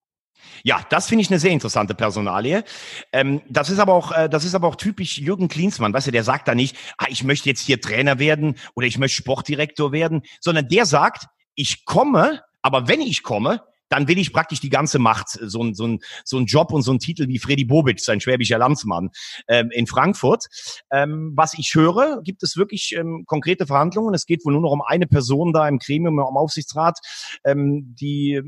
Ja, das finde ich eine sehr interessante Personalie. Ähm, das ist aber auch, äh, das ist aber auch typisch Jürgen Klinsmann. Weißt du, der sagt da nicht, ah, ich möchte jetzt hier Trainer werden oder ich möchte Sportdirektor werden, sondern der sagt, ich komme, aber wenn ich komme, dann will ich praktisch die ganze Macht. So ein, so ein, so ein Job und so ein Titel wie Freddy Bobic, sein schwäbischer Landsmann ähm, in Frankfurt. Ähm, was ich höre, gibt es wirklich ähm, konkrete Verhandlungen. Es geht wohl nur noch um eine Person da im Gremium, im Aufsichtsrat, ähm, die, äh,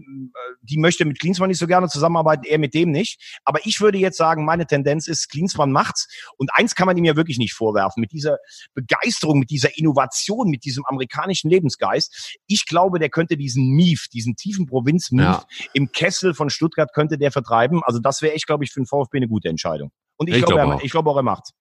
die möchte mit Klinsmann nicht so gerne zusammenarbeiten, er mit dem nicht. Aber ich würde jetzt sagen, meine Tendenz ist, Klinsmann macht's. Und eins kann man ihm ja wirklich nicht vorwerfen. Mit dieser Begeisterung, mit dieser Innovation, mit diesem amerikanischen Lebensgeist. Ich glaube, der könnte diesen Mief, diesen tiefen Provinz-Mief ja. Im Kessel von Stuttgart könnte der vertreiben. Also das wäre echt, glaube ich, für den VfB eine gute Entscheidung. Und ich, ich glaube, glaub, glaube auch, er macht's.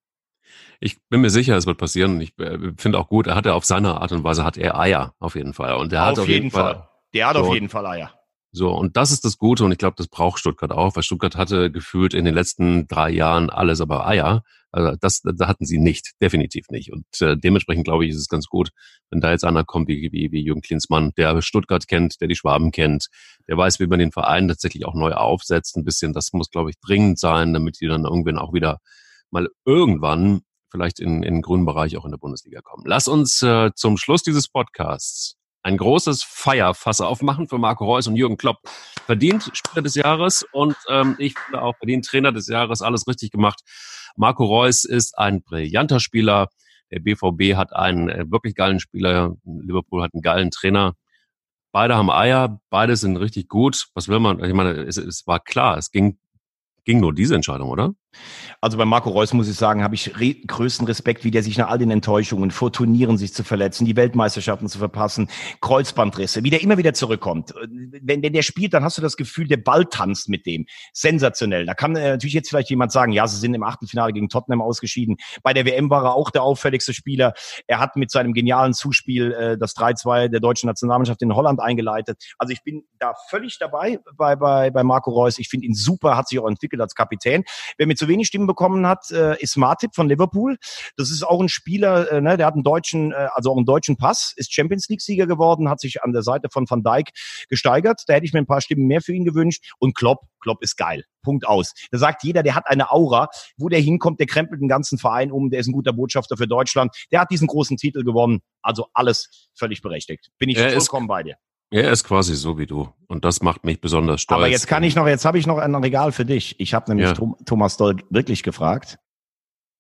Ich bin mir sicher, es wird passieren. Ich äh, finde auch gut, er hat ja auf seine Art und Weise hat er Eier auf jeden Fall. Und er hat auf jeden Fall. Fall. Der hat so, auf jeden Fall Eier. So, und das ist das Gute und ich glaube, das braucht Stuttgart auch, weil Stuttgart hatte gefühlt in den letzten drei Jahren alles aber Eier. Also das, da hatten sie nicht, definitiv nicht. Und äh, dementsprechend glaube ich, ist es ganz gut, wenn da jetzt einer kommt wie, wie, wie Jürgen Klinsmann, der Stuttgart kennt, der die Schwaben kennt, der weiß, wie man den Verein tatsächlich auch neu aufsetzt. Ein bisschen, das muss, glaube ich, dringend sein, damit die dann irgendwann auch wieder mal irgendwann vielleicht in, in den grünen Bereich auch in der Bundesliga kommen. Lass uns äh, zum Schluss dieses Podcasts ein großes Feierfass aufmachen für Marco Reus und Jürgen Klopp. Verdient Spieler des Jahres und ähm, ich finde auch verdient Trainer des Jahres, alles richtig gemacht. Marco Reus ist ein brillanter Spieler. Der BVB hat einen äh, wirklich geilen Spieler. Liverpool hat einen geilen Trainer. Beide haben Eier, beide sind richtig gut. Was will man? Ich meine, es, es war klar, es ging, ging nur diese Entscheidung, oder? Also bei Marco Reus muss ich sagen, habe ich re größten Respekt, wie der sich nach all den Enttäuschungen, vor Turnieren sich zu verletzen, die Weltmeisterschaften zu verpassen, Kreuzbandrisse, wie der immer wieder zurückkommt. Wenn, wenn der spielt, dann hast du das Gefühl, der Ball tanzt mit dem. Sensationell. Da kann äh, natürlich jetzt vielleicht jemand sagen, ja, sie sind im Achtelfinale gegen Tottenham ausgeschieden. Bei der WM war er auch der auffälligste Spieler. Er hat mit seinem genialen Zuspiel äh, das 3-2 der deutschen Nationalmannschaft in Holland eingeleitet. Also ich bin da völlig dabei bei, bei, bei Marco Reus. Ich finde ihn super, hat sich auch entwickelt als Kapitän. Wer mit zu wenig Stimmen bekommen hat, äh, ist Martip von Liverpool. Das ist auch ein Spieler, äh, ne, der hat einen deutschen, äh, also auch einen deutschen Pass, ist Champions League Sieger geworden, hat sich an der Seite von Van Dijk gesteigert. Da hätte ich mir ein paar Stimmen mehr für ihn gewünscht. Und Klopp, Klopp ist geil. Punkt aus. Da sagt jeder, der hat eine Aura. Wo der hinkommt, der krempelt den ganzen Verein um. Der ist ein guter Botschafter für Deutschland. Der hat diesen großen Titel gewonnen. Also alles völlig berechtigt. Bin ich er vollkommen bei dir. Er ist quasi so wie du. Und das macht mich besonders stolz. Aber jetzt kann ich noch, jetzt habe ich noch ein Regal für dich. Ich habe nämlich ja. Thomas Doll wirklich gefragt,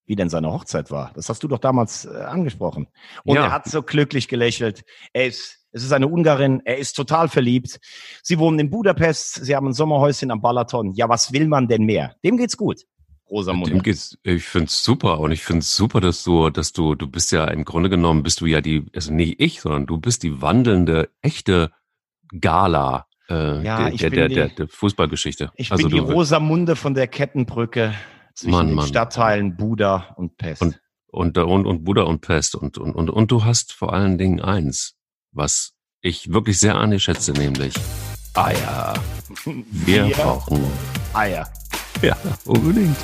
wie denn seine Hochzeit war. Das hast du doch damals äh, angesprochen. Und ja. er hat so glücklich gelächelt. Er ist, es ist eine Ungarin. Er ist total verliebt. Sie wohnen in Budapest. Sie haben ein Sommerhäuschen am Balaton. Ja, was will man denn mehr? Dem geht's gut. Rosamunde. Dem geht's, ich find's super und ich find's super, dass du, dass du, du bist ja im Grunde genommen bist du ja die, also nicht ich, sondern du bist die wandelnde, echte Gala äh, ja, der, der, der, der, Fußballgeschichte. Ich also bin die Rosamunde von der Kettenbrücke zwischen Mann, den Mann. Stadtteilen Buda und Pest. Und, und, und, und Buda und Pest. Und, und, und, und du hast vor allen Dingen eins, was ich wirklich sehr an dir schätze, nämlich Eier. Wir, Wir brauchen Eier. Ja, unbedingt.